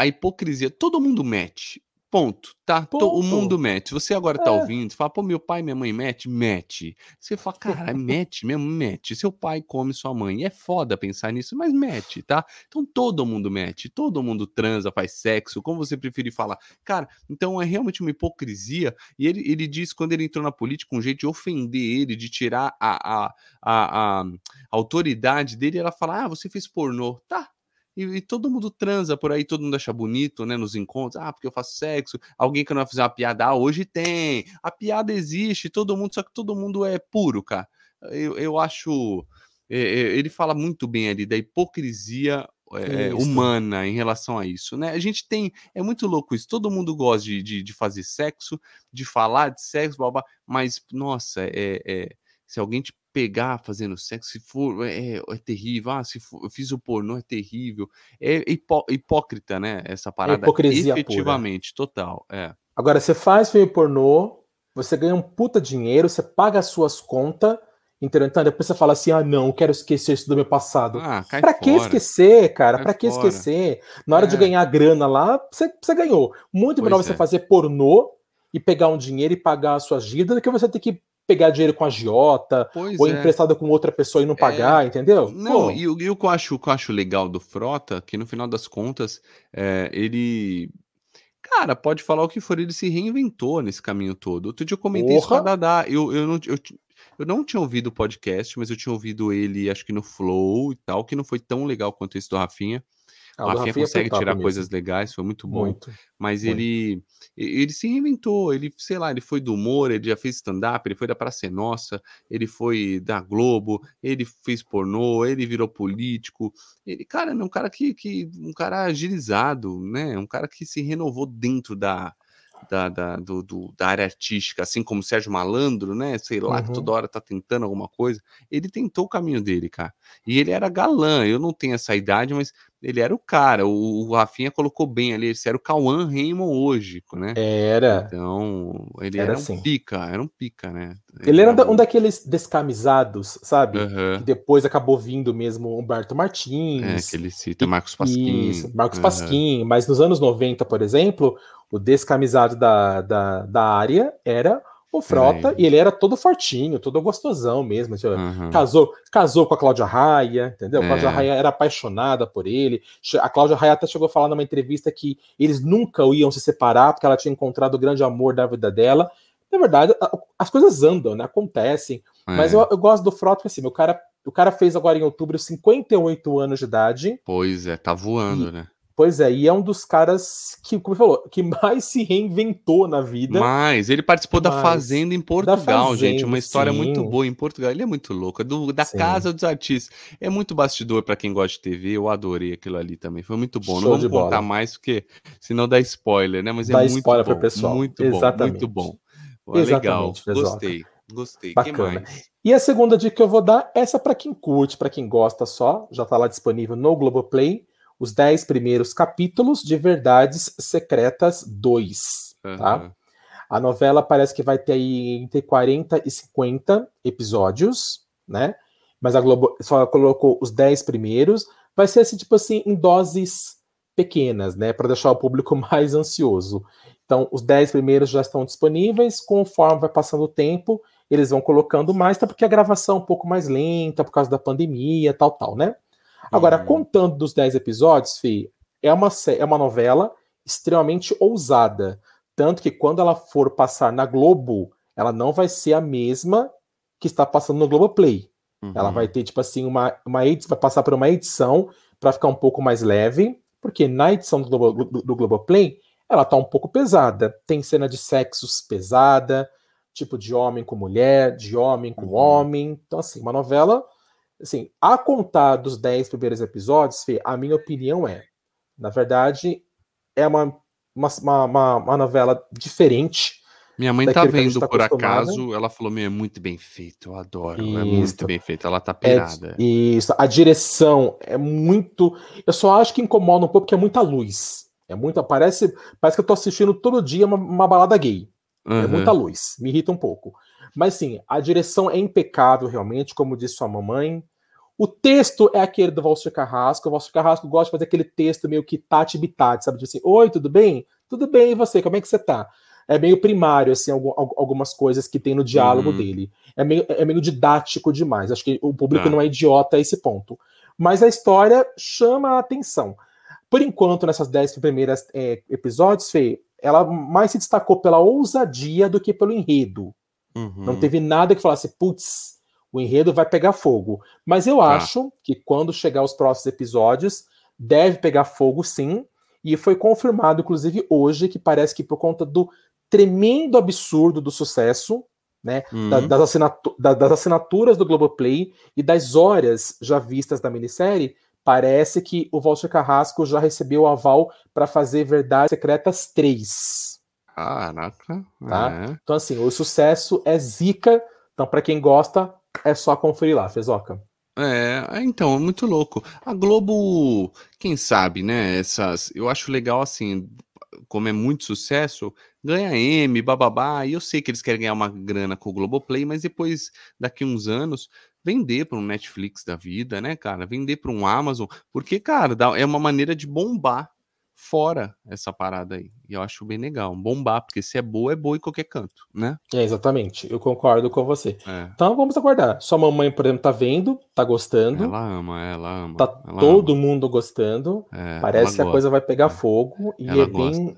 Speaker 1: a hipocrisia, todo mundo mete. Ponto, tá? Ponto. O mundo mete. Você agora tá é. ouvindo, fala, pô, meu pai e minha mãe mete? Mete. Você fala, cara, mete mesmo, mete. Seu pai come sua mãe. É foda pensar nisso, mas mete, tá? Então todo mundo mete, todo mundo transa, faz sexo, como você preferir falar. Cara, então é realmente uma hipocrisia. E ele, ele diz, quando ele entrou na política, um jeito de ofender ele, de tirar a, a, a, a autoridade dele, ela fala, ah, você fez pornô. Tá, e, e, todo mundo transa por aí, todo mundo acha bonito, né? Nos encontros, ah, porque eu faço sexo. Alguém que não vai fazer uma piada, ah, hoje tem. A piada existe, todo mundo, só que todo mundo é puro, cara. Eu, eu acho. É, é, ele fala muito bem ali da hipocrisia é, humana em relação a isso, né? A gente tem. É muito louco isso. Todo mundo gosta de, de, de fazer sexo, de falar de sexo, blá, blá, mas, nossa, é, é se alguém te pegar fazendo sexo, se for, é, é, é terrível. Ah, se for, eu fiz o pornô, é terrível. É hipó hipócrita, né? Essa é parada. É hipocrisia efetivamente, pura. total. É.
Speaker 2: Agora, você faz filme pornô, você ganha um puta dinheiro, você paga as suas contas, entendeu? Então, depois você fala assim: ah, não, quero esquecer isso do meu passado. Ah, pra fora. que esquecer, cara? Cai pra que fora. esquecer? Na hora é. de ganhar grana lá, você, você ganhou. Muito melhor você fazer pornô e pegar um dinheiro e pagar as suas dívidas do que você ter que pegar dinheiro com a agiota pois ou é. emprestado com outra pessoa e não pagar, é... entendeu?
Speaker 1: Não, e, e, o que eu acho, que eu acho legal do Frota, que no final das contas, é, ele. Cara, pode falar o que for, ele se reinventou nesse caminho todo. Outro dia eu comentei Porra. isso com a Dadá. Eu, eu, não, eu, eu não tinha ouvido o podcast, mas eu tinha ouvido ele, acho que no Flow e tal, que não foi tão legal quanto esse do Rafinha. Ah, o Rafinha, Rafinha consegue tirar mesmo. coisas legais, foi muito bom. Muito, mas muito. ele ele se reinventou, ele, sei lá, ele foi do humor, ele já fez stand-up, ele foi da Praça Nossa, ele foi da Globo, ele fez pornô, ele virou político. Ele, cara, é um cara que, que um cara agilizado, né? Um cara que se renovou dentro da, da, da, do, do, da área artística, assim como o Sérgio Malandro, né? Sei lá, uhum. que toda hora tá tentando alguma coisa. Ele tentou o caminho dele, cara. E ele era galã. Eu não tenho essa idade, mas ele era o cara. O, o Rafinha colocou bem ali. Ele era o Cauã Raymond hoje, né?
Speaker 2: Era.
Speaker 1: Então, ele era, era um assim. pica, era um pica, né?
Speaker 2: Ele, ele era, um daqueles descamisados, sabe? Uhum. Que depois acabou vindo mesmo Humberto Martins. É,
Speaker 1: que ele cita Marcos Pasquim. Isso,
Speaker 2: Marcos uhum. Pasquim. Mas nos anos 90, por exemplo, o descamisado da, da, da área era o Frota, é. e ele era todo fortinho, todo gostosão mesmo. Uhum. Casou, casou com a Cláudia Raia, entendeu? A Cláudia é. Raia era apaixonada por ele. A Cláudia Raia até chegou a falar numa entrevista que eles nunca iam se separar, porque ela tinha encontrado o grande amor da vida dela. Na verdade, as coisas andam, né? Acontecem. É. Mas eu, eu, gosto do Frota, porque assim, o cara, o cara fez agora em outubro 58 anos de idade.
Speaker 1: Pois é, tá voando, e, né?
Speaker 2: Pois é, e é um dos caras que, como falou, que mais se reinventou na vida.
Speaker 1: Mas ele participou da Fazenda em Portugal, Fazenda, gente. Uma história sim. muito boa em Portugal. Ele é muito louco. É do, da sim. Casa dos Artistas. É muito bastidor para quem gosta de TV. Eu adorei aquilo ali também. Foi muito bom. Show Não vamos contar mais, porque senão dá spoiler, né? Mas é dá muito spoiler bom. pessoal. Muito Exatamente. bom, muito bom. Exatamente, legal. Gostei. Gostei.
Speaker 2: Bacana. E a segunda dica que eu vou dar, essa para quem curte, para quem gosta só, já está lá disponível no Globoplay os 10 primeiros capítulos de Verdades Secretas 2. Uhum. Tá? A novela parece que vai ter aí entre 40 e 50 episódios, né? Mas a Globo só colocou os 10 primeiros. Vai ser assim, tipo assim, em doses pequenas, né? Para deixar o público mais ansioso. Então, os 10 primeiros já estão disponíveis, conforme vai passando o tempo, eles vão colocando mais, tá? Porque a gravação é um pouco mais lenta por causa da pandemia, tal, tal, né? Agora, uhum. contando dos 10 episódios, Fih, é uma, é uma novela extremamente ousada. Tanto que quando ela for passar na Globo, ela não vai ser a mesma que está passando no Globoplay. Uhum. Ela vai ter, tipo assim, uma, uma edição, vai passar por uma edição para ficar um pouco mais leve, porque na edição do, Globo, do, do Globoplay, ela tá um pouco pesada. Tem cena de sexos pesada, tipo de homem com mulher, de homem com uhum. homem. Então, assim, uma novela, assim, a contar dos 10 primeiros episódios, Fê, a minha opinião é, na verdade, é uma, uma, uma, uma novela diferente
Speaker 1: minha mãe tá vendo tá por acaso, ela falou: Meu, é muito bem feito, eu adoro, isso. é muito bem feito, ela tá é pirada.
Speaker 2: É, isso, a direção é muito. Eu só acho que incomoda um pouco porque é muita luz. É muita. Parece, parece que eu tô assistindo todo dia uma, uma balada gay. Uhum. É muita luz, me irrita um pouco. Mas sim, a direção é impecável, realmente, como disse sua mamãe. O texto é aquele do Valsir Carrasco. O Valsir Carrasco gosta de fazer aquele texto meio que tati bitati, sabe? De assim, oi, tudo bem? Tudo bem, e você? Como é que você tá? é meio primário, assim, algumas coisas que tem no diálogo uhum. dele. É meio, é meio didático demais. Acho que o público ah. não é idiota a esse ponto. Mas a história chama a atenção. Por enquanto, nessas dez primeiras é, episódios, Fê, ela mais se destacou pela ousadia do que pelo enredo. Uhum. Não teve nada que falasse, putz, o enredo vai pegar fogo. Mas eu ah. acho que quando chegar os próximos episódios, deve pegar fogo sim. E foi confirmado, inclusive, hoje, que parece que por conta do tremendo absurdo do sucesso, né, uhum. das, assinatu das, assinaturas do Globoplay e das horas já vistas da minissérie, parece que o Walter Carrasco já recebeu o aval para fazer Verdades Secretas 3.
Speaker 1: Caraca.
Speaker 2: Tá? É. Então, assim, o sucesso é zica. Então, para quem gosta, é só conferir lá, Fezoca.
Speaker 1: É, é, então, é muito louco. A Globo, quem sabe, né? Essas, eu acho legal assim, como é muito sucesso, ganha M, bababá, e eu sei que eles querem ganhar uma grana com o Globoplay, mas depois, daqui uns anos, vender para um Netflix da vida, né, cara? Vender para um Amazon, porque, cara, é uma maneira de bombar fora essa parada aí. E eu acho bem legal, bombar, porque se é boa, é boa em qualquer canto, né?
Speaker 2: É, exatamente. Eu concordo com você. É. Então vamos aguardar. Sua mamãe, por exemplo, tá vendo, tá gostando.
Speaker 1: Ela ama, ela ama.
Speaker 2: Tá
Speaker 1: ela
Speaker 2: todo ama. mundo gostando. É, Parece que a coisa vai pegar é. fogo e ela é bem.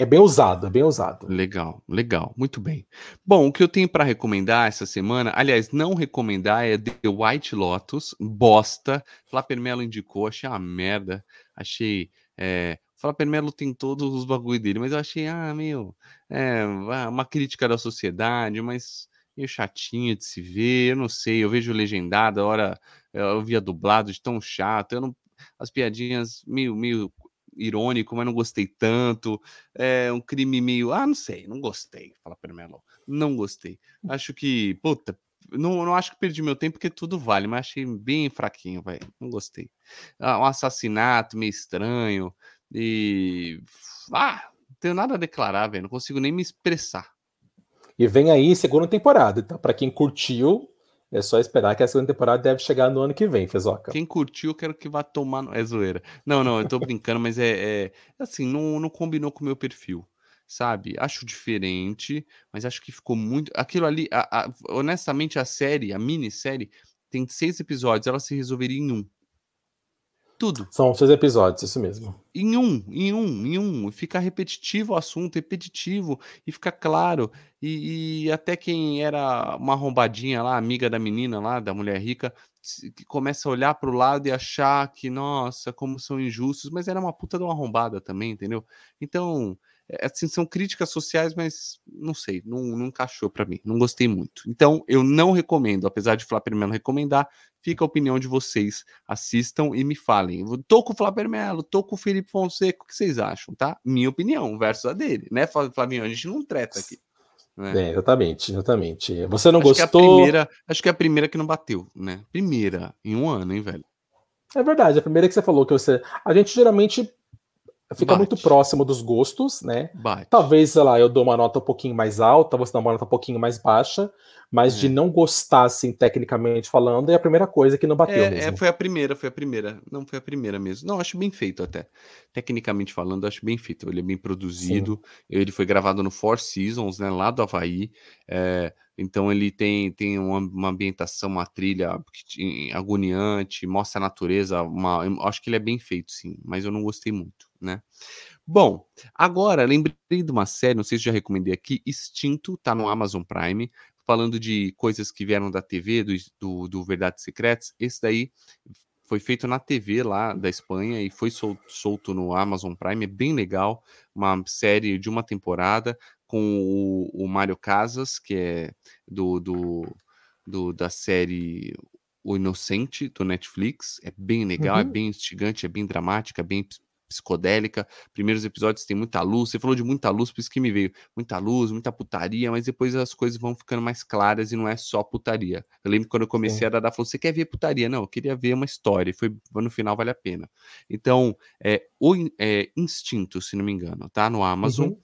Speaker 2: É bem usado, é bem usado.
Speaker 1: Legal, legal, muito bem. Bom, o que eu tenho para recomendar essa semana, aliás, não recomendar é The White Lotus, bosta. Flapper Mello indicou, achei uma merda. Achei é, Flapper Melo tem todos os bagulho dele, mas eu achei, ah, meu, é, uma crítica da sociedade, mas meio chatinho de se ver, eu não sei, eu vejo legendado, a hora eu via dublado de tão chato, eu não, as piadinhas meio, meio irônico, mas não gostei tanto, é um crime meio, ah, não sei, não gostei, fala Melo, não gostei, acho que, puta, não, não acho que perdi meu tempo porque tudo vale, mas achei bem fraquinho, velho. Não gostei. Ah, um assassinato meio estranho. E. Ah, não tenho nada a declarar, velho. Não consigo nem me expressar.
Speaker 2: E vem aí segunda temporada. Então, para quem curtiu, é só esperar que a segunda temporada deve chegar no ano que vem, Fezoca.
Speaker 1: Quem curtiu, quero que vá tomar. No... É zoeira. Não, não, eu tô brincando, mas é, é. Assim, não, não combinou com o meu perfil. Sabe? Acho diferente, mas acho que ficou muito. Aquilo ali, a, a... honestamente, a série, a minissérie, tem seis episódios, ela se resolveria em um. Tudo.
Speaker 2: São seis episódios, isso mesmo.
Speaker 1: Em um, em um, em um. Fica repetitivo o assunto, repetitivo, e fica claro. E, e, até quem era uma arrombadinha lá, amiga da menina lá, da mulher rica, que começa a olhar para o lado e achar que, nossa, como são injustos, mas era uma puta de uma arrombada também, entendeu? Então, assim, são críticas sociais, mas não sei, não, não encaixou para mim, não gostei muito. Então, eu não recomendo, apesar de Flávio Melo recomendar, fica a opinião de vocês. Assistam e me falem. Tô com o Flávio Melo, tô com o Felipe Fonseca, o que vocês acham, tá? Minha opinião versus a dele, né, Flavinho? A gente não treta aqui.
Speaker 2: Né? É, exatamente, exatamente. Você não
Speaker 1: acho
Speaker 2: gostou?
Speaker 1: Que é primeira, acho que é a primeira que não bateu, né? Primeira, em um ano, hein, velho?
Speaker 2: É verdade, a primeira que você falou que você. A gente geralmente fica Bate. muito próximo dos gostos, né? Bate. Talvez, sei lá, eu dou uma nota um pouquinho mais alta, você dá uma nota um pouquinho mais baixa, mas é. de não gostar, assim, tecnicamente falando, é a primeira coisa que não bateu
Speaker 1: é,
Speaker 2: mesmo.
Speaker 1: É, foi a primeira, foi a primeira. Não, foi a primeira mesmo. Não, acho bem feito até. Tecnicamente falando, acho bem feito. Ele é bem produzido. Sim. Ele foi gravado no Four Seasons, né, lá do Havaí. É, então ele tem, tem uma, uma, ambientação, uma trilha agoniante, mostra a natureza. Uma, acho que ele é bem feito, sim, mas eu não gostei muito né? Bom, agora lembrei de uma série, não sei se já recomendei aqui, Extinto, tá no Amazon Prime, falando de coisas que vieram da TV, do, do, do Verdades Secretas. Esse daí foi feito na TV lá da Espanha e foi sol, solto no Amazon Prime. É bem legal, uma série de uma temporada com o, o Mário Casas, que é do, do, do, da série O Inocente do Netflix. É bem legal, é uhum. é bem instigante, é bem dramática, é bem psicodélica. Primeiros episódios tem muita luz. Você falou de muita luz, por isso que me veio muita luz, muita putaria, mas depois as coisas vão ficando mais claras e não é só putaria. Eu lembro quando eu comecei Sim. a dar, falou: você quer ver putaria? Não, eu queria ver uma história. E foi no final vale a pena. Então, é o é, Instinto, se não me engano, tá no Amazon. Uhum.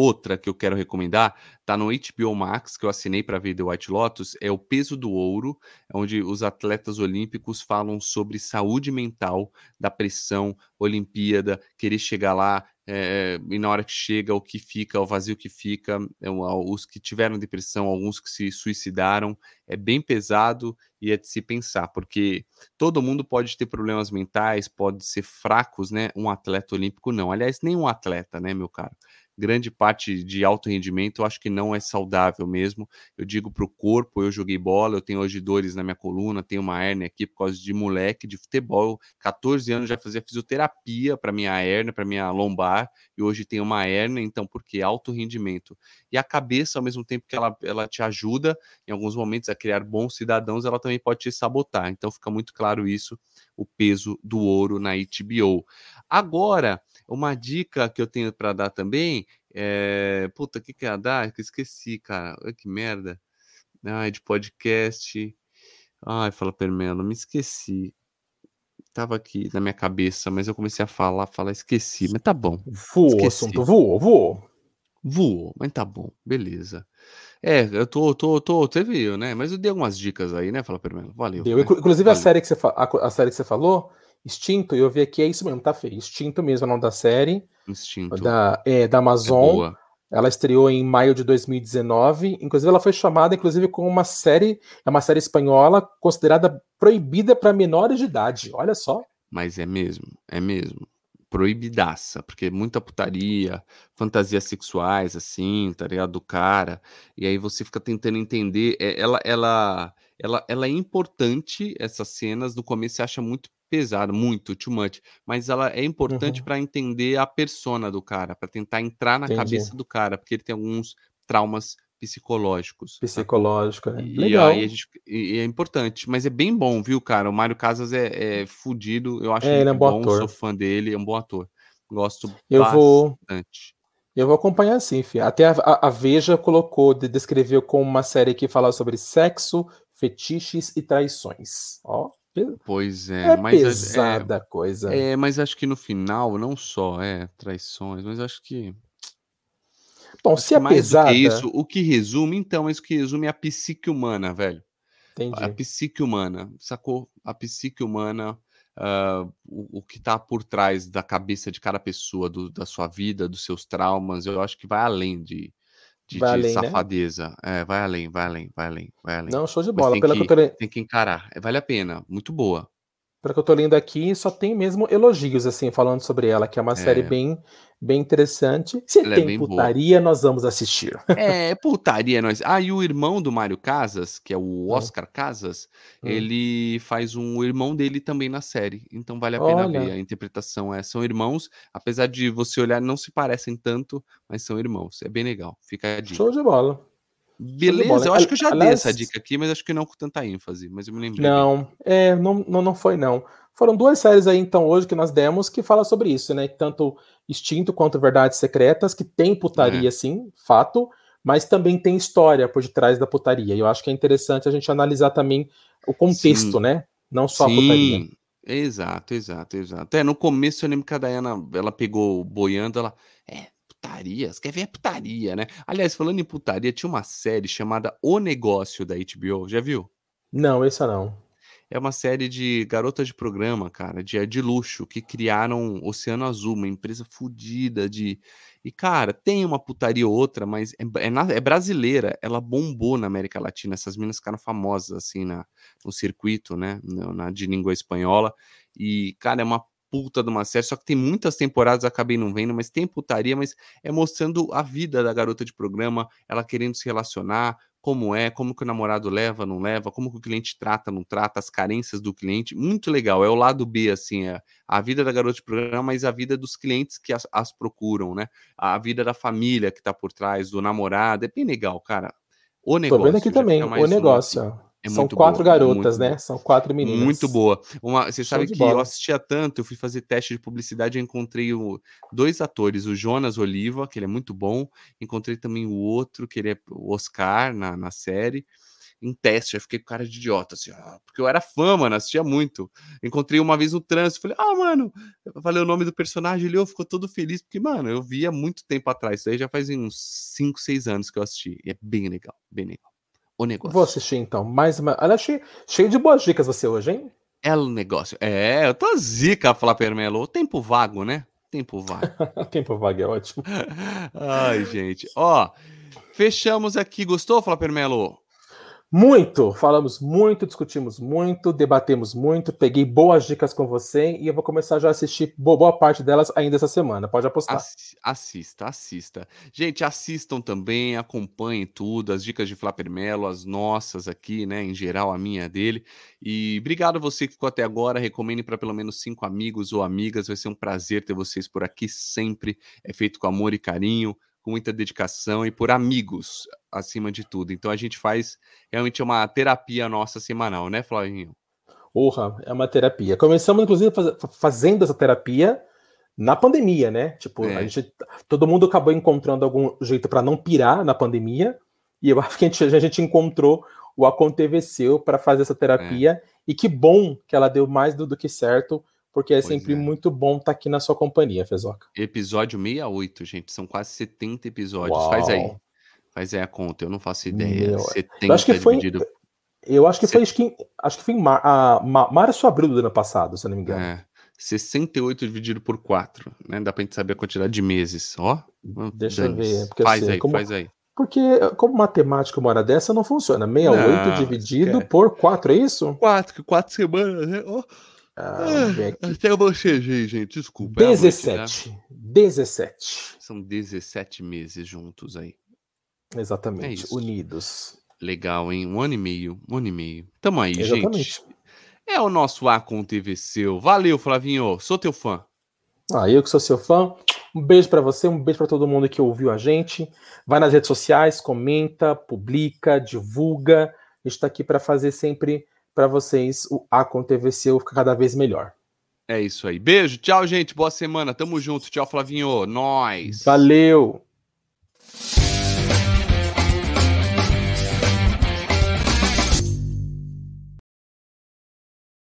Speaker 1: Outra que eu quero recomendar, tá no HBO Max, que eu assinei para ver The White Lotus, é O Peso do Ouro, onde os atletas olímpicos falam sobre saúde mental, da pressão, Olimpíada, querer chegar lá, é, e na hora que chega, o que fica, o vazio que fica, é, os que tiveram depressão, alguns que se suicidaram, é bem pesado e é de se pensar, porque todo mundo pode ter problemas mentais, pode ser fracos, né? Um atleta olímpico não. Aliás, nem um atleta, né, meu caro? Grande parte de alto rendimento eu acho que não é saudável mesmo. Eu digo para o corpo, eu joguei bola, eu tenho hoje dores na minha coluna, tenho uma hérnia aqui por causa de moleque de futebol. 14 anos já fazia fisioterapia para minha hérnia, para minha lombar, e hoje tenho uma hérnia, então por quê? Alto rendimento. E a cabeça, ao mesmo tempo que ela, ela te ajuda em alguns momentos a criar bons cidadãos, ela também pode te sabotar. Então fica muito claro isso, o peso do ouro na HBO. Agora, uma dica que eu tenho para dar também é. Puta, o que, que ia dar? Que eu esqueci, cara. Que merda. Ai, de podcast. Ai, fala Permelo, me esqueci. Tava aqui na minha cabeça, mas eu comecei a falar, falar, esqueci. Mas tá bom.
Speaker 2: Voou, assunto, voou, voou.
Speaker 1: Voou, mas tá bom, beleza. É, eu tô, tô, tô, viu, né? Mas eu dei algumas dicas aí, né? Fala Permelo, valeu.
Speaker 2: Né? Inclusive valeu. a série que você a, a série que você falou, Extinto, eu vi aqui, é isso mesmo, tá feio. Extinto mesmo é o nome da série.
Speaker 1: Instinto.
Speaker 2: Da, é, da Amazon. É ela estreou em maio de 2019. Inclusive, ela foi chamada, inclusive, como uma série, é uma série espanhola considerada proibida para menores de idade. Olha só.
Speaker 1: Mas é mesmo, é mesmo. Proibidaça, porque muita putaria, fantasias sexuais, assim, tá ligado? Do cara. E aí você fica tentando entender. É, ela, ela, ela, ela é importante, essas cenas. No começo você acha muito pesada, muito, too much, mas ela é importante uhum. para entender a persona do cara, para tentar entrar na Entendi. cabeça do cara, porque ele tem alguns traumas psicológicos.
Speaker 2: Psicológico, né?
Speaker 1: E, Legal. Aí gente, e é importante, mas é bem bom, viu, cara? O Mário Casas é, é fudido, eu acho é, ele é um bom, ator. sou fã dele, é um bom ator. Gosto
Speaker 2: eu bastante. Vou... Eu vou acompanhar sim, filho. Até a, a, a Veja colocou, descreveu como uma série que fala sobre sexo, fetiches e traições. Ó.
Speaker 1: Pois é, é mas
Speaker 2: pesada é, coisa.
Speaker 1: É, mas acho que no final, não só é traições, mas acho que.
Speaker 2: Bom, acho se é mais pesada.
Speaker 1: isso, o que resume, então, isso que resume é a psique humana, velho.
Speaker 2: Entendi.
Speaker 1: A psique humana, sacou? A psique humana, uh, o, o, que tá por trás da cabeça de cada pessoa, do, da sua vida, dos seus traumas, eu acho que vai além de, de, vai de além, né? safadeza. Né? É, vai além, vai além, vai além, vai além.
Speaker 2: Não, show de bola.
Speaker 1: Tem, Pela que, tô... tem que encarar. Vale a pena. Muito boa.
Speaker 2: Pelo que eu tô lendo aqui, só tem mesmo elogios, assim, falando sobre ela, que é uma é. série bem bem interessante. Se ela é tem é putaria, boa. nós vamos assistir.
Speaker 1: É, putaria nós. Ah, e o irmão do Mário Casas, que é o Oscar hum. Casas, hum. ele faz um irmão dele também na série. Então vale a pena Olha. ver a interpretação. É, são irmãos, apesar de você olhar, não se parecem tanto, mas são irmãos. É bem legal. Fica a dica.
Speaker 2: Show de bola.
Speaker 1: Beleza, eu acho que eu já Aliás, dei essa dica aqui, mas acho que não com tanta ênfase, mas eu me lembro.
Speaker 2: Não, é, não, não, não foi não. Foram duas séries aí, então, hoje que nós demos que fala sobre isso, né? Tanto Instinto quanto Verdades Secretas, que tem putaria, é. sim, fato, mas também tem história por detrás da putaria. E eu acho que é interessante a gente analisar também o contexto, sim. né? Não só sim. a putaria.
Speaker 1: Exato, exato, exato. É, no começo eu lembro que a Dayana, ela pegou boiando, ela. É, putaria, você quer ver a putaria, né? Aliás, falando em putaria, tinha uma série chamada O Negócio da HBO, já viu?
Speaker 2: Não, essa não.
Speaker 1: É uma série de garotas de programa, cara, de, de luxo, que criaram Oceano Azul, uma empresa fodida de. E, cara, tem uma putaria ou outra, mas é, é, é, brasileira. Ela bombou na América Latina. Essas minas ficaram famosas, assim, na, no circuito, né? Na, de língua espanhola. E, cara, é uma puta de uma série, só que tem muitas temporadas, acabei não vendo, mas tem putaria, mas é mostrando a vida da garota de programa, ela querendo se relacionar, como é, como que o namorado leva, não leva, como que o cliente trata, não trata, as carências do cliente. Muito legal. É o lado B, assim, é a vida da garota de programa, mas a vida dos clientes que as, as procuram, né? A vida da família que tá por trás, do namorado. É bem legal, cara.
Speaker 2: O negócio. Tô vendo aqui também, o negócio. Um, assim. É São quatro boa, garotas, né? São quatro meninas.
Speaker 1: Muito boa. Uma, você sabe que bola. eu assistia tanto, eu fui fazer teste de publicidade e encontrei o, dois atores, o Jonas Oliva, que ele é muito bom, encontrei também o outro, que ele é o Oscar na, na série, em teste. Eu fiquei com cara de idiota, assim, ah, porque eu era fã, mano, assistia muito. Encontrei uma vez no trânsito, falei, ah, mano, eu falei o nome do personagem, ele ficou todo feliz, porque, mano, eu via muito tempo atrás, isso aí já faz uns 5, 6 anos que eu assisti, e é bem legal, bem legal o negócio.
Speaker 2: Vou assistir então. Mais uma. Olha, cheio, cheio de boas dicas você hoje, hein?
Speaker 1: É o negócio. É, eu tô zica, Flapermelo. O tempo vago, né? Tempo vago.
Speaker 2: tempo vago é ótimo.
Speaker 1: Ai, gente. Ó, fechamos aqui. Gostou, Flapermelo?
Speaker 2: Muito, falamos muito, discutimos muito, debatemos muito, peguei boas dicas com você e eu vou começar já a assistir boa parte delas ainda essa semana. Pode apostar.
Speaker 1: Assista, assista. Gente, assistam também, acompanhem tudo, as dicas de Flapermelo, as nossas aqui, né, em geral, a minha dele. E obrigado você que ficou até agora. Recomende para pelo menos cinco amigos ou amigas. Vai ser um prazer ter vocês por aqui sempre. É feito com amor e carinho com muita dedicação e por amigos, acima de tudo. Então a gente faz realmente uma terapia nossa semanal, né, Flavinho?
Speaker 2: Porra, é uma terapia. Começamos, inclusive, faz, fazendo essa terapia na pandemia, né? Tipo, é. a gente, todo mundo acabou encontrando algum jeito para não pirar na pandemia, e eu acho que a gente, a gente encontrou o Aconteceu para fazer essa terapia, é. e que bom que ela deu mais do, do que certo porque é pois sempre é. muito bom estar tá aqui na sua companhia, Fezoca.
Speaker 1: Episódio 68, gente, são quase 70 episódios. Uau. Faz aí. Faz aí a conta, eu não faço ideia. Meu,
Speaker 2: 70 eu acho que foi, dividido... Eu acho que foi, que, acho que foi em mar, a, março abril do ano passado, se eu não me engano. É.
Speaker 1: 68 dividido por 4, né? Dá pra gente saber a quantidade de meses, ó.
Speaker 2: Deixa eu ver.
Speaker 1: faz assim, aí, como, faz aí.
Speaker 2: Porque, como matemática uma hora dessa não funciona. 68 não, dividido por 4, é isso?
Speaker 1: 4, 4 semanas, né? Oh. Ah, ah, até eu gente, desculpa.
Speaker 2: 17. É noite, né? 17.
Speaker 1: São 17 meses juntos aí.
Speaker 2: Exatamente, é unidos.
Speaker 1: Legal, hein? Um ano e meio, um ano e meio. Tamo aí, Exatamente. gente. É o nosso Acon TV seu. Valeu, Flavinho. Sou teu fã.
Speaker 2: Ah, eu que sou seu fã. Um beijo para você, um beijo para todo mundo que ouviu a gente. Vai nas redes sociais, comenta, publica, divulga. A gente está aqui para fazer sempre para vocês o Aconteceu ficar cada vez melhor.
Speaker 1: É isso aí. Beijo, tchau, gente. Boa semana. Tamo junto. Tchau, Flavinho. Nós.
Speaker 2: Valeu.